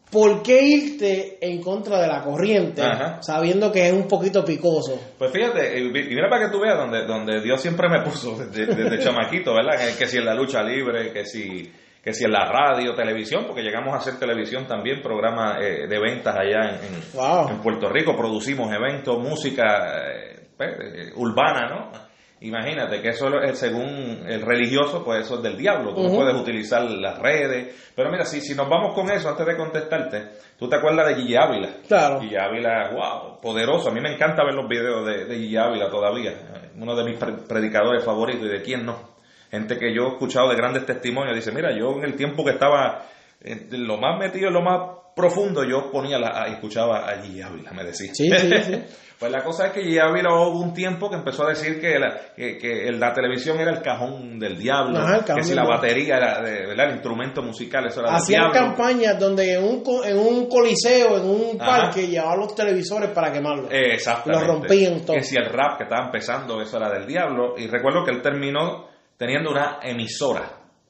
¿por qué irte en contra de la corriente, Ajá. sabiendo que es un poquito picoso? Pues fíjate, y y mira para que tú veas donde, donde Dios siempre me puso desde, desde chamaquito, ¿verdad? Que, que si en la lucha libre, que si, que si en la radio, televisión, porque llegamos a hacer televisión también, programa eh, de ventas allá en, en- Wow. en Puerto Rico, producimos eventos, música eh, pues, eh, urbana, ¿no? Imagínate que eso es según el religioso, pues eso es del diablo. Tú no puedes utilizar las redes. Pero mira, si, si nos vamos con eso, antes de contestarte, tú te acuerdas de Gigi Ávila. Claro. Gigi Ávila, wow, poderoso. A mí me encanta ver los videos de, de Gigi Ávila todavía. Eh, Uno de mis pre- predicadores favoritos y de quién no. Gente que yo he escuchado de grandes testimonios. Dice, mira, yo en el tiempo que estaba en lo más metido, en lo más profundo, yo ponía la, escuchaba a Gigi Ávila, me decía. Sí, sí, sí. Pues la cosa es que Gigi Ávila hubo un tiempo que empezó a decir que la, que, que la televisión era el cajón del diablo, Ajá, cajón que si la batería era de, ¿verdad? el instrumento musical, eso era del Hacían campañas donde en un, en un coliseo, en un Ajá. parque, llevaban los televisores para quemarlos. Eh, Exactamente. Lo rompían todo. Que si el rap que estaba empezando, eso era del diablo. Y recuerdo que él terminó teniendo una emisora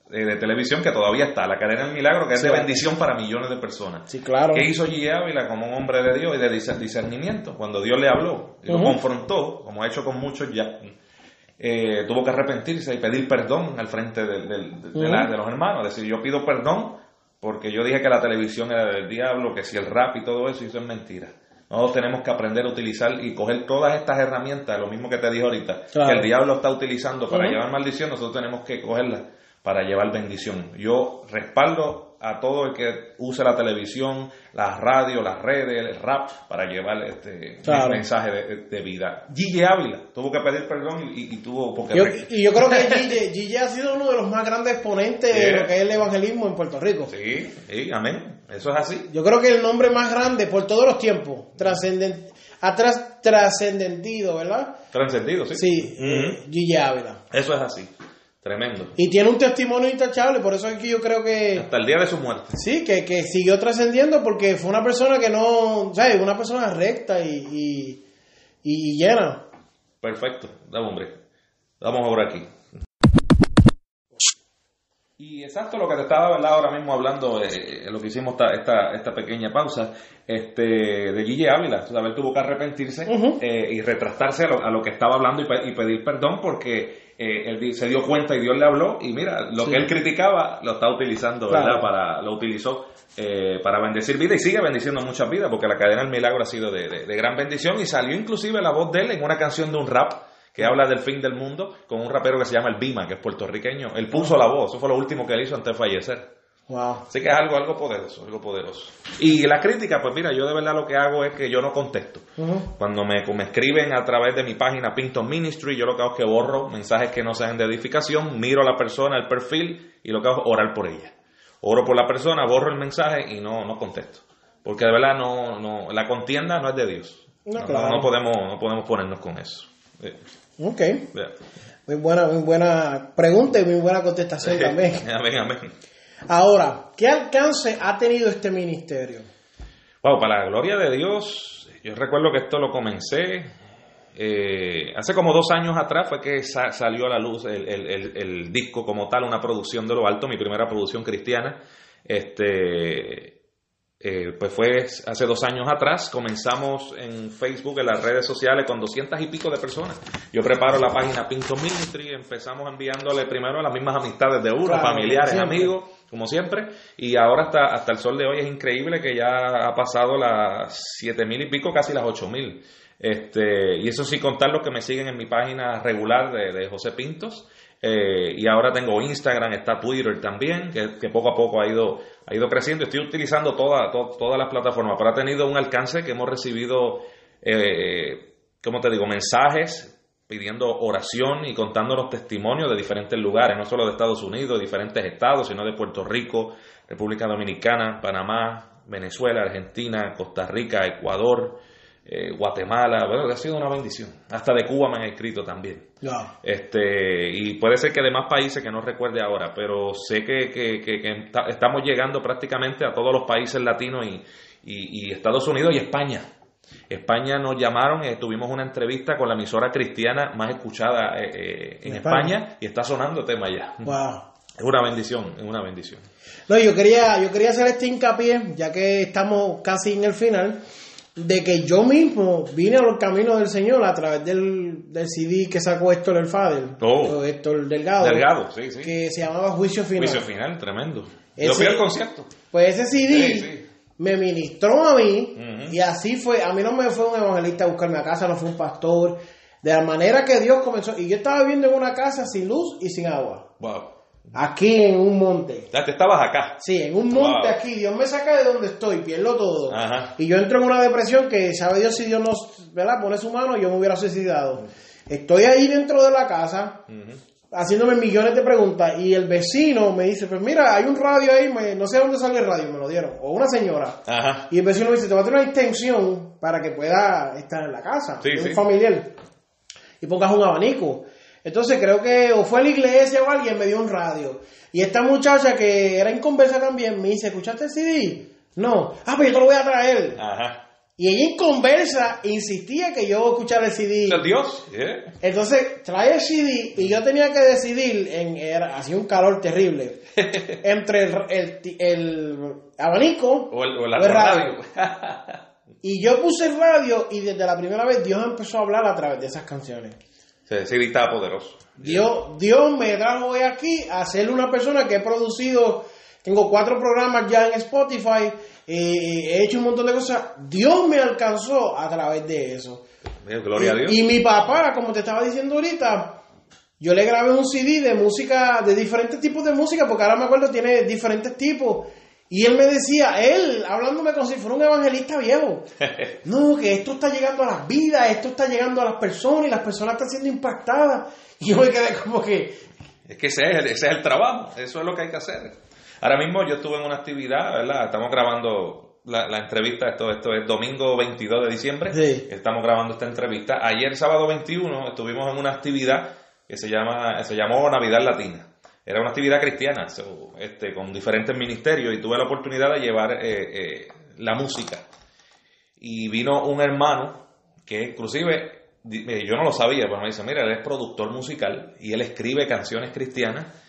de, de televisión que todavía está, la cadena del milagro, que es de bendición para millones de personas. Sí, claro. ¿Qué hizo Gigi Ávila como un hombre de Dios y de dis- discernimiento? Cuando Dios le habló y lo confrontó, como ha hecho con muchos ya, eh, tuvo que arrepentirse y pedir perdón al frente de, de- de- de la- de los hermanos. Es decir, yo pido perdón porque yo dije que la televisión era del diablo, que si el rap y todo eso, y eso es mentira. Nosotros tenemos que aprender a utilizar y coger todas estas herramientas, lo mismo que te dije ahorita, Claro. que el diablo está utilizando para llevar maldición, nosotros tenemos que cogerlas para llevar bendición. Yo respaldo a todo el que use la televisión, la radio, las redes, el rap, para llevar este Claro. mensaje de, de vida. Gigi Ávila tuvo que pedir perdón y, y tuvo... Porque Yo- y yo creo que Gigi, Gigi ha sido uno de los más grandes exponentes de lo que es el evangelismo en Puerto Rico. Sí, sí, amén. Eso es así. Yo creo que el nombre más grande por todos los tiempos, trascenden- ha tras- trascendendido, ¿verdad? Trascendido, sí. Sí, Gigi Ávila. Eso es así. Tremendo. Y tiene un testimonio intachable, por eso es que yo creo que Hasta el día de su muerte. sí, que, que siguió trascendiendo porque fue una persona que no, ¿sabes? Una persona recta y, y, y llena. Perfecto. Dame, hombre. Vamos ahora aquí. Y exacto lo que te estaba ¿verdad? ahora mismo hablando, eh, lo que hicimos esta, esta, esta pequeña pausa, este, de Guille Ávila, tú sabes, él tuvo que arrepentirse eh, y retractarse a lo, a lo que estaba hablando y, pe- y pedir perdón porque eh, él se dio cuenta y Dios le habló y mira, lo que él criticaba lo está utilizando, ¿verdad? Para, lo utilizó eh, para bendecir vida y sigue bendiciendo muchas vidas porque la cadena del milagro ha sido de, de, gran bendición y salió inclusive la voz de él en una canción de un rap que habla del fin del mundo con un rapero que se llama El Bima, que es puertorriqueño. Él puso la voz, eso fue lo último que él hizo antes de fallecer. Wow. Así que es algo, algo poderoso, algo poderoso. Y la crítica, pues mira, yo de verdad lo que hago es que yo no contesto. Cuando me, me, escriben a través de mi página Pinton Ministry, yo lo que hago es que borro mensajes que no sean de edificación, miro a la persona, el perfil, y lo que hago es orar por ella. Oro por la persona, borro el mensaje y no, no contesto. Porque de verdad no, no, la contienda no es de Dios. No, no, podemos, no podemos ponernos con eso. Ok. Muy buena, muy buena pregunta y muy buena contestación también. amén, amén. Ahora, ¿qué alcance ha tenido este ministerio? Wow, para la gloria de Dios, yo recuerdo que esto lo comencé eh, hace como dos años atrás fue que salió a la luz el, disco como tal, una producción de lo alto, mi primera producción cristiana. Este, eh, pues fue hace dos años atrás, comenzamos en Facebook, en las redes sociales, con doscientas y pico de personas. Yo preparo la página Pinto Ministry, empezamos enviándole primero a las mismas amistades de uno, familiares, amigos, como siempre, y ahora hasta, hasta el sol de hoy es increíble que ya ha pasado las siete mil y pico, casi las ocho mil. Este, y eso sin contar los que me siguen en mi página regular de, José Pintos. Eh, y ahora tengo Instagram, está Twitter también, que, poco a poco ha ido, ha ido creciendo. Estoy utilizando toda, todas las plataformas, pero ha tenido un alcance que hemos recibido, eh, como te digo, mensajes pidiendo oración y contando los testimonios de diferentes lugares, no solo de Estados Unidos, de diferentes estados, sino de Puerto Rico, República Dominicana, Panamá, Venezuela, Argentina, Costa Rica, Ecuador, eh, Guatemala, bueno, ha sido una bendición. Hasta de Cuba me han escrito también. Este, y puede ser que de más países que no recuerde ahora, pero sé que, estamos llegando prácticamente a todos los países latinos y, Estados Unidos y España. España nos llamaron, y tuvimos una entrevista con la emisora cristiana más escuchada eh, eh, en, España? y está sonando el tema ya. Es una bendición, es una bendición. No, yo quería, yo quería hacer este hincapié, ya que estamos casi en el final de que yo mismo vine a los caminos del Señor a través del, del CD que sacó Héctor el Fader, oh. Héctor Delgado, Delgado sí, sí. que se llamaba Juicio Final. Juicio Final, tremendo. yo fui al concierto. Pues ese CD me ministró a mí y así fue. A mí no me fue un evangelista a buscarme a casa, no fue un pastor. De la manera que Dios comenzó. Y yo estaba viviendo en una casa sin luz y sin agua. Wow. Aquí en un monte. Ya te estabas acá. Sí, en un monte aquí. Dios me saca de donde estoy, pierdo todo. Y yo entro en una depresión que sabe Dios si Dios nos ¿verdad? pone su mano, yo me hubiera suicidado. Estoy ahí dentro de la casa, haciéndome millones de preguntas. Y el vecino me dice: Pues mira, hay un radio ahí, no sé dónde sale el radio, me lo dieron. O una señora. Y el vecino me dice: Te voy a tener una extensión para que pueda estar en la casa. Sí, un familiar. Y pongas un abanico. Entonces creo que o fue la iglesia o alguien me dio un radio. Y esta muchacha que era inconversa también me dice, ¿escuchaste el CD? No. Ah, pues yo te lo voy a traer. Ajá. Y ella inconversa insistía que yo escuchara el CD. Dios. Entonces trae el CD y yo tenía que decidir, en, era, hacía un calor terrible, entre el, el, abanico o el, radio. y yo puse el radio y desde la primera vez Dios empezó a hablar a través de esas canciones. Sí, estaba poderoso. Dios, Dios me trajo hoy aquí a ser una persona que he producido, tengo cuatro programas ya en Spotify, y he hecho un montón de cosas. Dios me alcanzó a través de eso. Gloria y, a Dios. Y mi papá, como te estaba diciendo ahorita, yo le grabé un CD de música, de diferentes tipos de música, porque ahora me acuerdo, tiene diferentes tipos. Y él me decía, él, hablándome como si fuera un evangelista viejo, no, que esto está llegando a las vidas, esto está llegando a las personas y las personas están siendo impactadas. Y yo me quedé como que... Es que ese es, el, ese es el trabajo, eso es lo que hay que hacer. Ahora mismo yo estuve en una actividad, ¿verdad? Estamos grabando la, entrevista, esto, esto es domingo 22 de diciembre, estamos grabando esta entrevista. Ayer, sábado 21, estuvimos en una actividad que se, llama, se llamó Navidad Latina era una actividad cristiana, este, con diferentes ministerios, y tuve la oportunidad de llevar eh, eh, la música. Y vino un hermano que inclusive, yo no lo sabía, pero me dice, mira, él es productor musical y él escribe canciones cristianas.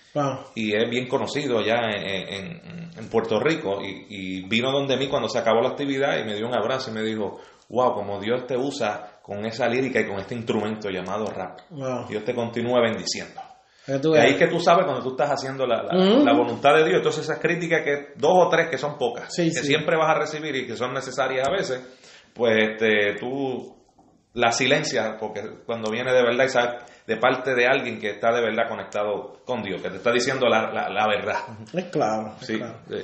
Y es bien conocido allá en, Puerto Rico. Y, y, vino donde mí cuando se acabó la actividad y me dio un abrazo y me dijo, wow, como Dios te usa con esa lírica y con este instrumento llamado rap. Wow. Dios te continúa bendiciendo. De ahí veas. que tú sabes cuando tú estás haciendo la, la- voluntad de Dios, entonces esas críticas que dos o tres que son pocas, Sí, que sí. siempre vas a recibir y que son necesarias a veces, pues este, tú la silencias porque cuando viene de verdad y sabes de parte de alguien que está de verdad conectado con Dios, que te está diciendo la, la- verdad. Es claro. es Sí, claro. sí.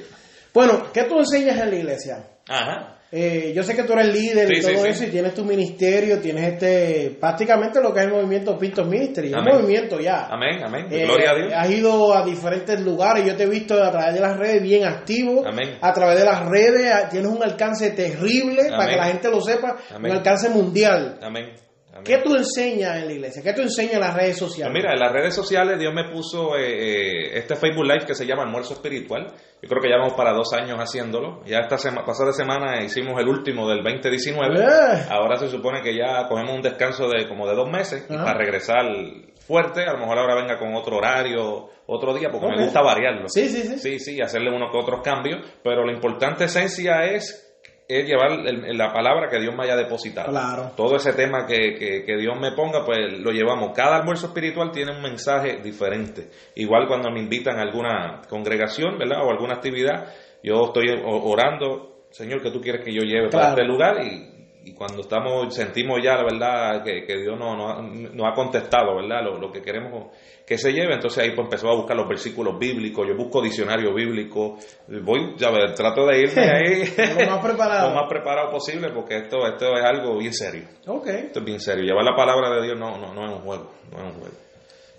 Bueno, ¿qué tú enseñas en la iglesia? Ajá. Eh, yo sé que tú eres líder y Sí, todo sí. eso y tienes tu ministerio, tienes este prácticamente lo que es el movimiento Pintos Ministry, es un movimiento ya. Amén, amén. Eh, Gloria a Dios. Has ido a diferentes lugares, yo te he visto a través de las redes bien activo, Amén. a través de las redes tienes un alcance terrible para que la gente lo sepa, un alcance mundial. Amén. Amén. ¿Qué tú enseñas en la iglesia? ¿Qué tú enseñas en las redes Pues sociales? mira, en las redes sociales Dios me puso eh, eh, este Facebook Live que se llama Almuerzo Espiritual. Yo creo que ya vamos para dos años haciéndolo. Ya esta sema- pasada semana hicimos el último del 2019. Eh. Ahora se supone que ya cogemos un descanso de como de dos meses y para regresar fuerte. A lo mejor ahora venga con otro horario, otro día, porque me gusta variarlo. Sí, sí, sí. Sí, sí, hacerle unos que otros cambios. Pero la importante esencia es, es llevar el- la palabra que Dios me haya depositado Claro. todo ese tema que, que- que Dios me ponga, pues lo llevamos. Cada almuerzo espiritual tiene un mensaje diferente. Igual cuando me invitan a alguna congregación, ¿verdad? O alguna actividad, yo estoy orando, Señor, que tú quieres que yo lleve para este lugar? Y, y cuando estamos, sentimos ya, la verdad, que, que Dios nos no, nos ha contestado, ¿verdad? Lo, lo que queremos que se lleve, entonces ahí pues empezó a buscar los versículos bíblicos, yo busco diccionario bíblico, voy, ya ver, trato de irme ahí Lo más preparado. lo más preparado posible porque esto, esto es algo bien serio. Ok. Esto es bien serio. Llevar la palabra de Dios no, no, no es un juego. No es un juego.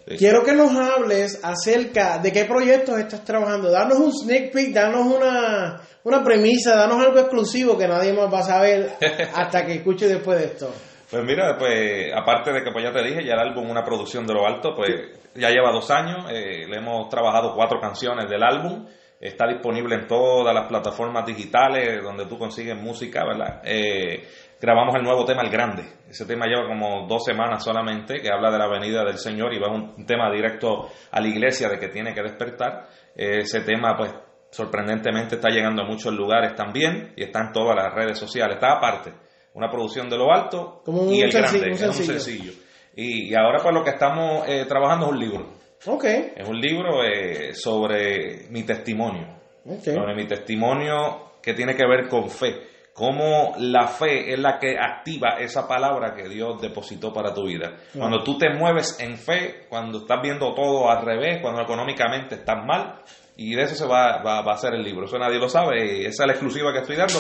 Sí. Quiero que nos hables acerca de qué proyectos estás trabajando. Danos un sneak peek, danos una, una premisa, danos algo exclusivo que nadie más va a saber hasta que escuche después de esto. Pues mira, pues aparte de que pues ya te dije, ya el álbum, una producción de lo alto, pues ya lleva dos años. eh, le hemos trabajado cuatro canciones del álbum. Está disponible en todas las plataformas digitales donde tú consigues música, ¿verdad? Eh, grabamos el nuevo tema El Grande. Ese tema lleva como dos semanas solamente, que habla de la venida del Señor y va un, un tema directo a la iglesia de que tiene que despertar. Ese tema, pues, sorprendentemente está llegando a muchos lugares también y está en todas las redes sociales. Está aparte, una producción de lo alto Como y el sencillo, grande, un es un sencillo. Y, y ahora pues lo que estamos eh, trabajando es un libro. Ok. Es un libro eh, sobre mi testimonio Ok. sobre mi testimonio que tiene que ver con fe. Cómo la fe es la que activa esa palabra que Dios depositó para tu vida. Cuando tú te mueves en fe, cuando estás viendo todo al revés, cuando económicamente estás mal, y de eso se va, va, va a hacer el libro. Eso nadie lo sabe, y esa es la exclusiva que estoy dando.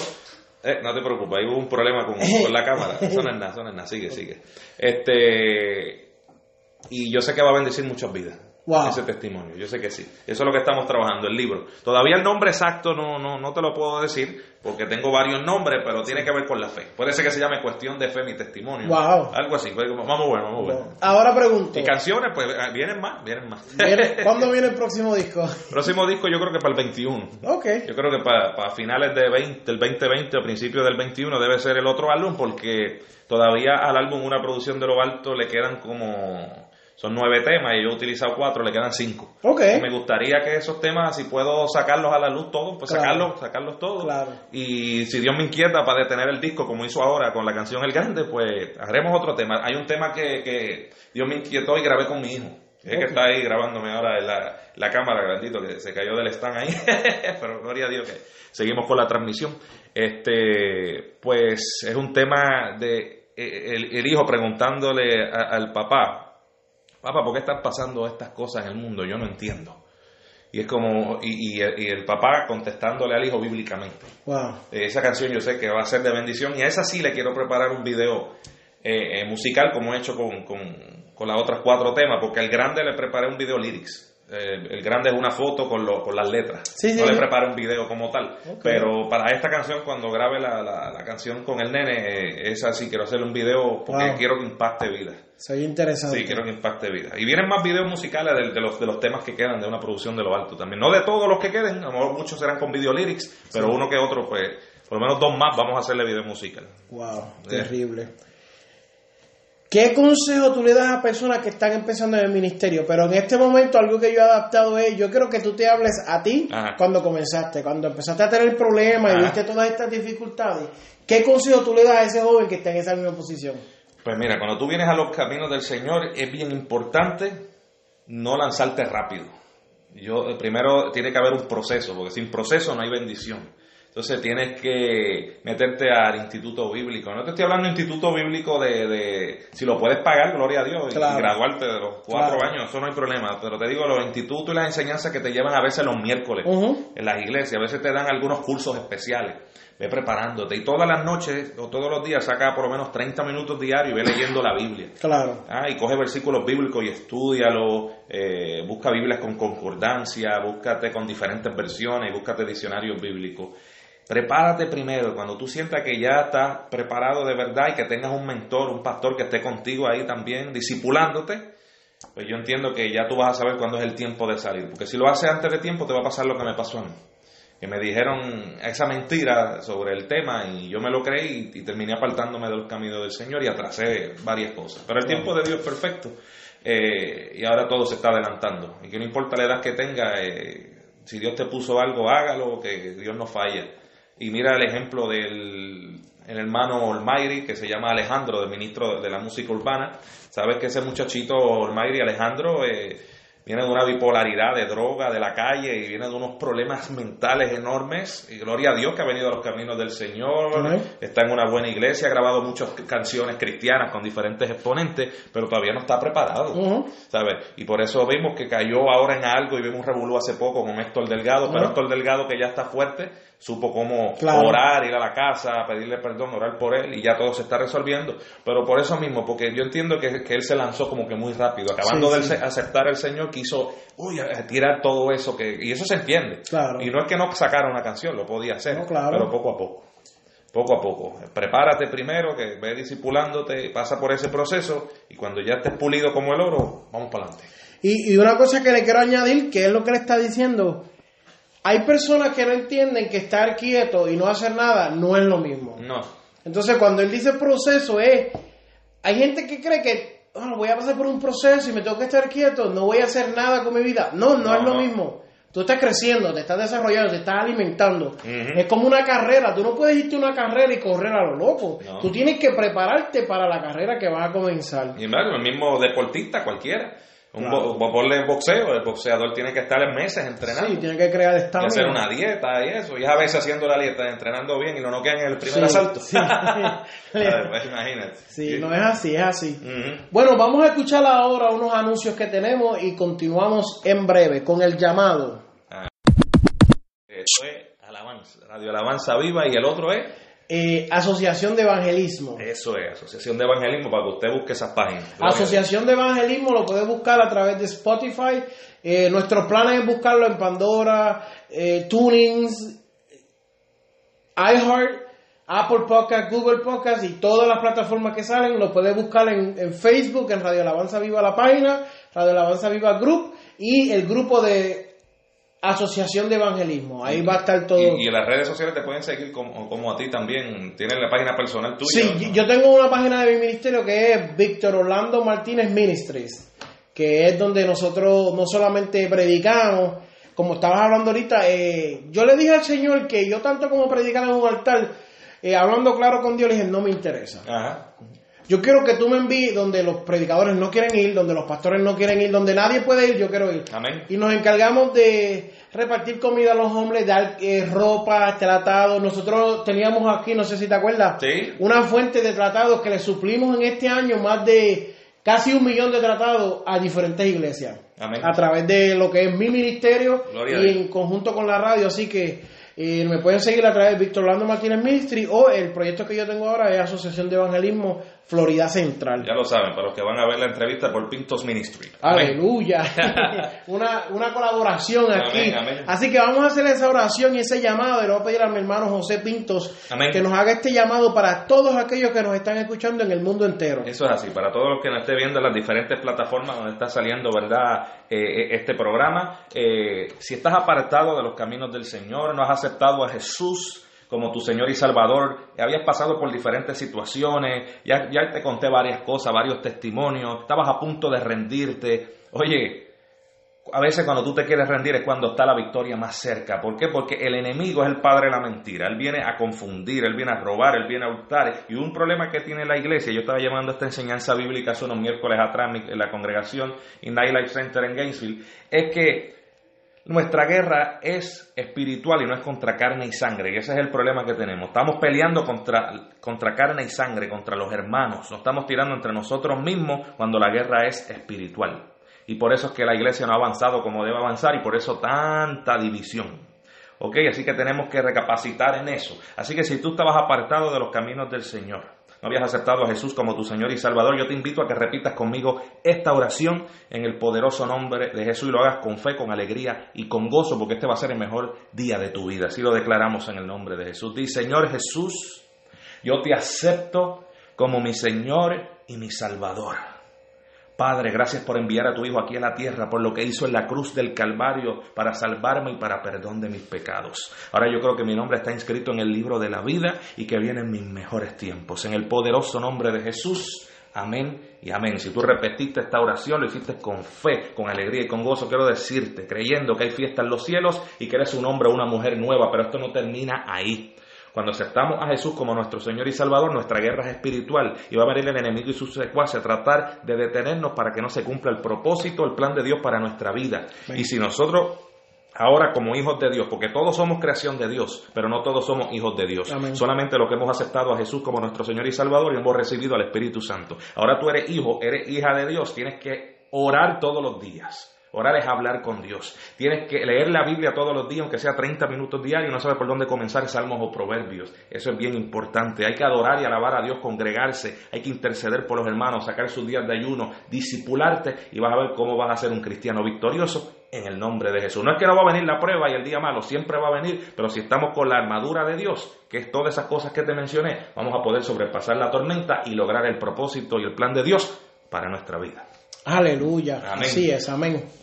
Eh, no te preocupes, hay un problema con, con la cámara. Eso no es nada, eso no es nada. Sigue, sigue. Este, y yo sé que va a bendecir muchas vidas. Wow. Ese testimonio, yo sé que sí. Eso es lo que estamos trabajando, el libro. Todavía el nombre exacto no, no, no te lo puedo decir, porque tengo varios nombres, pero tiene que ver con la fe. Puede ser que se llame Cuestión de Fe, mi testimonio. Wow. Algo así, pues, vamos bueno, vamos bueno. Ahora pregunto. Y canciones, pues eh, vienen más, vienen más. ¿viene- ¿Cuándo viene el próximo disco? Próximo disco yo creo que para el 21. Ok. Yo creo que para, para finales de 20, del 2020 o principios del 21 debe ser el otro álbum porque todavía al álbum una producción de lo alto le quedan como... Son nueve temas y yo he utilizado cuatro, le quedan cinco. Ok. Y me gustaría que esos temas, si puedo sacarlos a la luz todos, pues Claro. sacarlos, sacarlos todos. Claro. Y si Dios me inquieta para detener el disco, como hizo ahora con la canción El Grande, pues haremos otro tema. Hay un tema que, que Dios me inquietó y grabé con mi hijo. Es Ok. que está ahí grabándome ahora en la, la cámara, grandito, que se cayó del stand ahí. Pero gloria a Dios que seguimos con la transmisión. Este, pues es un tema de eh, el, el hijo preguntándole a- al papá, papá, ¿por qué están pasando estas cosas en el mundo? Yo no entiendo. Y es como, y, y el- y el papá contestándole al hijo bíblicamente. Wow. Eh, Esa canción yo sé que va a ser de bendición y a esa sí le quiero preparar un video eh, eh, musical como he hecho con, con, con las otras cuatro temas, porque al grande le preparé un video lyrics. Eh, el grande es una foto con, lo- con las letras. Sí, sí, no le sí. preparé un video como tal. Pero para esta canción, cuando grabe la, la, la canción con el nene, eh, esa sí quiero hacerle un video porque Wow. quiero que impacte vida. Se oye interesante. Sí, quiero que impacte vida. Y vienen más videos musicales de, de los, de los temas que quedan de una producción de lo alto también. No de todos los que queden, a lo mejor muchos serán con video lyrics, pero uno que otro, pues, por lo menos dos más vamos a hacerle video musical. Wow, Eh. terrible. ¿Qué consejo tú le das a personas que están empezando en el ministerio? Pero en este momento algo que yo he adaptado es, yo quiero que tú te hables a ti Ajá. cuando comenzaste, cuando empezaste a tener problemas y viste todas estas dificultades. ¿Qué consejo tú le das a ese joven que está en esa misma posición? Pues mira, cuando tú vienes a los caminos del Señor es bien importante no lanzarte rápido. Yo eh, primero tiene que haber un proceso, porque sin proceso no hay bendición. Entonces tienes que meterte al instituto bíblico. No te estoy hablando de instituto bíblico de, de- si lo puedes pagar, gloria a Dios, y- Claro. y graduarte de los cuatro Claro. años, eso no hay problema. Pero te digo, los institutos y las enseñanzas que te llevan a veces los miércoles en las iglesias, a veces te dan algunos cursos especiales. Ve preparándote y todas las noches o todos los días saca por lo menos 30 minutos diarios y ve leyendo la Biblia. Claro. Ah, y coge versículos bíblicos y estudialo, eh, busca Biblias con concordancia, búscate con diferentes versiones, búscate diccionarios bíblicos. Prepárate primero, cuando tú sientas que ya estás preparado de verdad y que tengas un mentor, un pastor que esté contigo ahí también, discipulándote, pues yo entiendo que ya tú vas a saber cuándo es el tiempo de salir. Porque si lo haces antes de tiempo, te va a pasar lo que me pasó a mí. Que me dijeron esa mentira sobre el tema y yo me lo creí y, y terminé apartándome de los caminos del Señor y atrasé varias cosas. Pero el tiempo de Dios es perfecto eh, y ahora todo se está adelantando. Y que no importa la edad que tenga, eh, si Dios te puso algo, hágalo, que Dios no falla. Y mira el ejemplo del el hermano Olmairi, que se llama Alejandro, del ministro de la música urbana. Sabes que ese muchachito Olmairi, Alejandro, eh, viene de una bipolaridad de droga, de la calle, y viene de unos problemas mentales enormes. Y gloria a Dios que ha venido a los caminos del Señor, está en una buena iglesia, ha grabado muchas canciones cristianas con diferentes exponentes, pero todavía no está preparado. ¿sabes? Y por eso vimos que cayó ahora en algo y vimos un revolú hace poco con Héctor Delgado, pero. Héctor Delgado que ya está fuerte, supo cómo Claro. orar, ir a la casa, pedirle perdón, orar por él y ya todo se está resolviendo. Pero por eso mismo, porque yo entiendo que, que él se lanzó como que muy rápido, acabando Sí, de sí. aceptar el Señor, quiso uy, tirar todo eso, que y eso se entiende. Claro. Y no es que no sacara una canción, lo podía hacer, No, claro. pero poco a poco. Poco a poco. Prepárate primero, que ve disipulándote, pasa por ese proceso y cuando ya estés pulido como el oro, vamos para adelante. Y, y una cosa que le quiero añadir, que es lo que le está diciendo, hay personas que no entienden que estar quieto y no hacer nada no es lo mismo. No, Entonces, cuando él dice proceso, es. Hay gente que cree que "Ah, voy a pasar por un proceso y me tengo que estar quieto, no voy a hacer nada con mi vida. No, no, No, es lo no. mismo. Tú estás creciendo, te estás desarrollando, te estás alimentando. Es como una carrera. Tú no puedes irte a una carrera y correr a lo loco. No. Tú tienes que prepararte para la carrera que vas a comenzar. Y embargo, el mismo deportista cualquiera. Un Claro. bo- boxeo, el boxeador tiene que estar en meses entrenando. Sí, tienes que crear y estamina. hacer una dieta y eso. Y a veces haciendo la dieta, entrenando bien y no noquean en el primer Sí, asalto. sí. A ver, pues, imagínate. Sí, no es así, es así. Bueno, vamos a escuchar ahora unos anuncios que tenemos y continuamos en breve con el llamado. Eso es Alabanza, Radio Alabanza Viva y el otro es, Eh, Asociación de Evangelismo. eso es, Asociación de Evangelismo, para que usted busque esas páginas. Asociación de Evangelismo lo puede buscar a través de Spotify. Eh, nuestros planes es buscarlo en Pandora, eh, Tunings, iHeart, Apple Podcast, Google Podcast y todas las plataformas que salen. Lo puede buscar en, en Facebook, en Radio Alabanza Viva la página, Radio Alabanza Viva Group y el grupo de Asociación de Evangelismo. Ahí va a estar todo. Y, y en las redes sociales te pueden seguir como, como a ti también. Tienes la página personal tuya. Sí, ¿no? yo tengo una página de mi ministerio que es Víctor Orlando Martínez Ministries, que es donde nosotros no solamente predicamos, como estabas hablando ahorita, eh, yo le dije al Señor que yo tanto como predicar en un altar, eh, hablando claro con Dios, le dije, no me interesa. Ajá. Yo quiero que tú me envíes donde los predicadores no quieren ir, donde los pastores no quieren ir, donde nadie puede ir, yo quiero ir. Amén. Y nos encargamos de repartir comida a los hombres, dar eh, ropa, tratados. Nosotros teníamos aquí, no sé si te acuerdas, Sí. una fuente de tratados que le suplimos en este año más de casi un millón de tratados a diferentes iglesias. Amén. A través de lo que es mi ministerio Gloria y en conjunto con la radio. Así que eh, me pueden seguir a través de Víctor Orlando Martínez Ministry o el proyecto que yo tengo ahora es Asociación de Evangelismo Florida Central. Ya lo saben, para los que van a ver la entrevista por Pintos Ministry. Aleluya. una, una colaboración aquí. Amén. Así que vamos a hacer esa oración y ese llamado. Y le voy a pedir a mi hermano José Pintos Amén. que nos haga este llamado para todos aquellos que nos están escuchando en el mundo entero. Eso es así, para todos los que nos esté viendo en las diferentes plataformas donde está saliendo, ¿verdad? Eh, este programa, eh, si estás apartado de los caminos del Señor, no has aceptado a Jesús como tu Señor y Salvador, habías pasado por diferentes situaciones, ya, te conté varias cosas, varios testimonios, estabas a punto de rendirte. Oye, a veces cuando tú te quieres rendir es cuando está la victoria más cerca. ¿Por qué? Porque el enemigo es el padre de la mentira. Él viene a confundir, él viene a robar, él viene a hurtar. Y un problema que tiene la iglesia, yo estaba llevando esta enseñanza bíblica hace unos miércoles atrás en la congregación en Night Life Center en Gainesville, es que nuestra guerra es espiritual y no es contra carne y sangre. Y ese es el problema que tenemos. Estamos peleando contra, contra carne y sangre, contra los hermanos. Nos estamos tirando entre nosotros mismos cuando la guerra es espiritual. Y por eso es que la iglesia no ha avanzado como debe avanzar y por eso tanta división. ¿Ok? Así que tenemos que recapacitar en eso. Así que si tú estabas apartado de los caminos del Señor, no habías aceptado a Jesús como tu Señor y Salvador, yo te invito a que repitas conmigo esta oración en el poderoso nombre de Jesús y lo hagas con fe, con alegría y con gozo, porque este va a ser el mejor día de tu vida. Así lo declaramos en el nombre de Jesús. Dice, Señor Jesús, yo te acepto como mi Señor y mi Salvador. Padre, gracias por enviar a tu Hijo aquí a la tierra, por lo que hizo en la cruz del Calvario para salvarme y para perdón de mis pecados. Ahora yo creo que mi nombre está inscrito en el libro de la vida y que vienen mis mejores tiempos. En el poderoso nombre de Jesús. Amén y amén. Si tú repetiste esta oración, lo hiciste con fe, con alegría y con gozo, quiero decirte, creyendo que hay fiesta en los cielos y que eres un hombre o una mujer nueva, pero esto no termina ahí. Cuando aceptamos a Jesús como nuestro Señor y Salvador, nuestra guerra es espiritual y va a venir el enemigo y sus secuaces a tratar de detenernos para que no se cumpla el propósito, el plan de Dios para nuestra vida. Y si nosotros Ahora como hijos de Dios, porque todos somos creación de Dios, pero no todos somos hijos de Dios. Solamente los que hemos aceptado a Jesús como nuestro Señor y Salvador y hemos recibido al Espíritu Santo. Ahora tú eres hijo, eres hija de Dios, tienes que orar todos los días. Orar es hablar con Dios. Tienes que leer la Biblia todos los días, aunque sea 30 minutos diarios, no sabes por dónde comenzar salmos o proverbios. Eso es bien importante. Hay que adorar y alabar a Dios, congregarse, hay que interceder por los hermanos, sacar sus días de ayuno, disipularte y vas a ver cómo vas a ser un cristiano victorioso en el nombre de Jesús. No es que no va a venir la prueba y el día malo, siempre va a venir, pero si estamos con la armadura de Dios, que es todas esas cosas que te mencioné, vamos a poder sobrepasar la tormenta y lograr el propósito y el plan de Dios para nuestra vida. Aleluya. Así es, amén.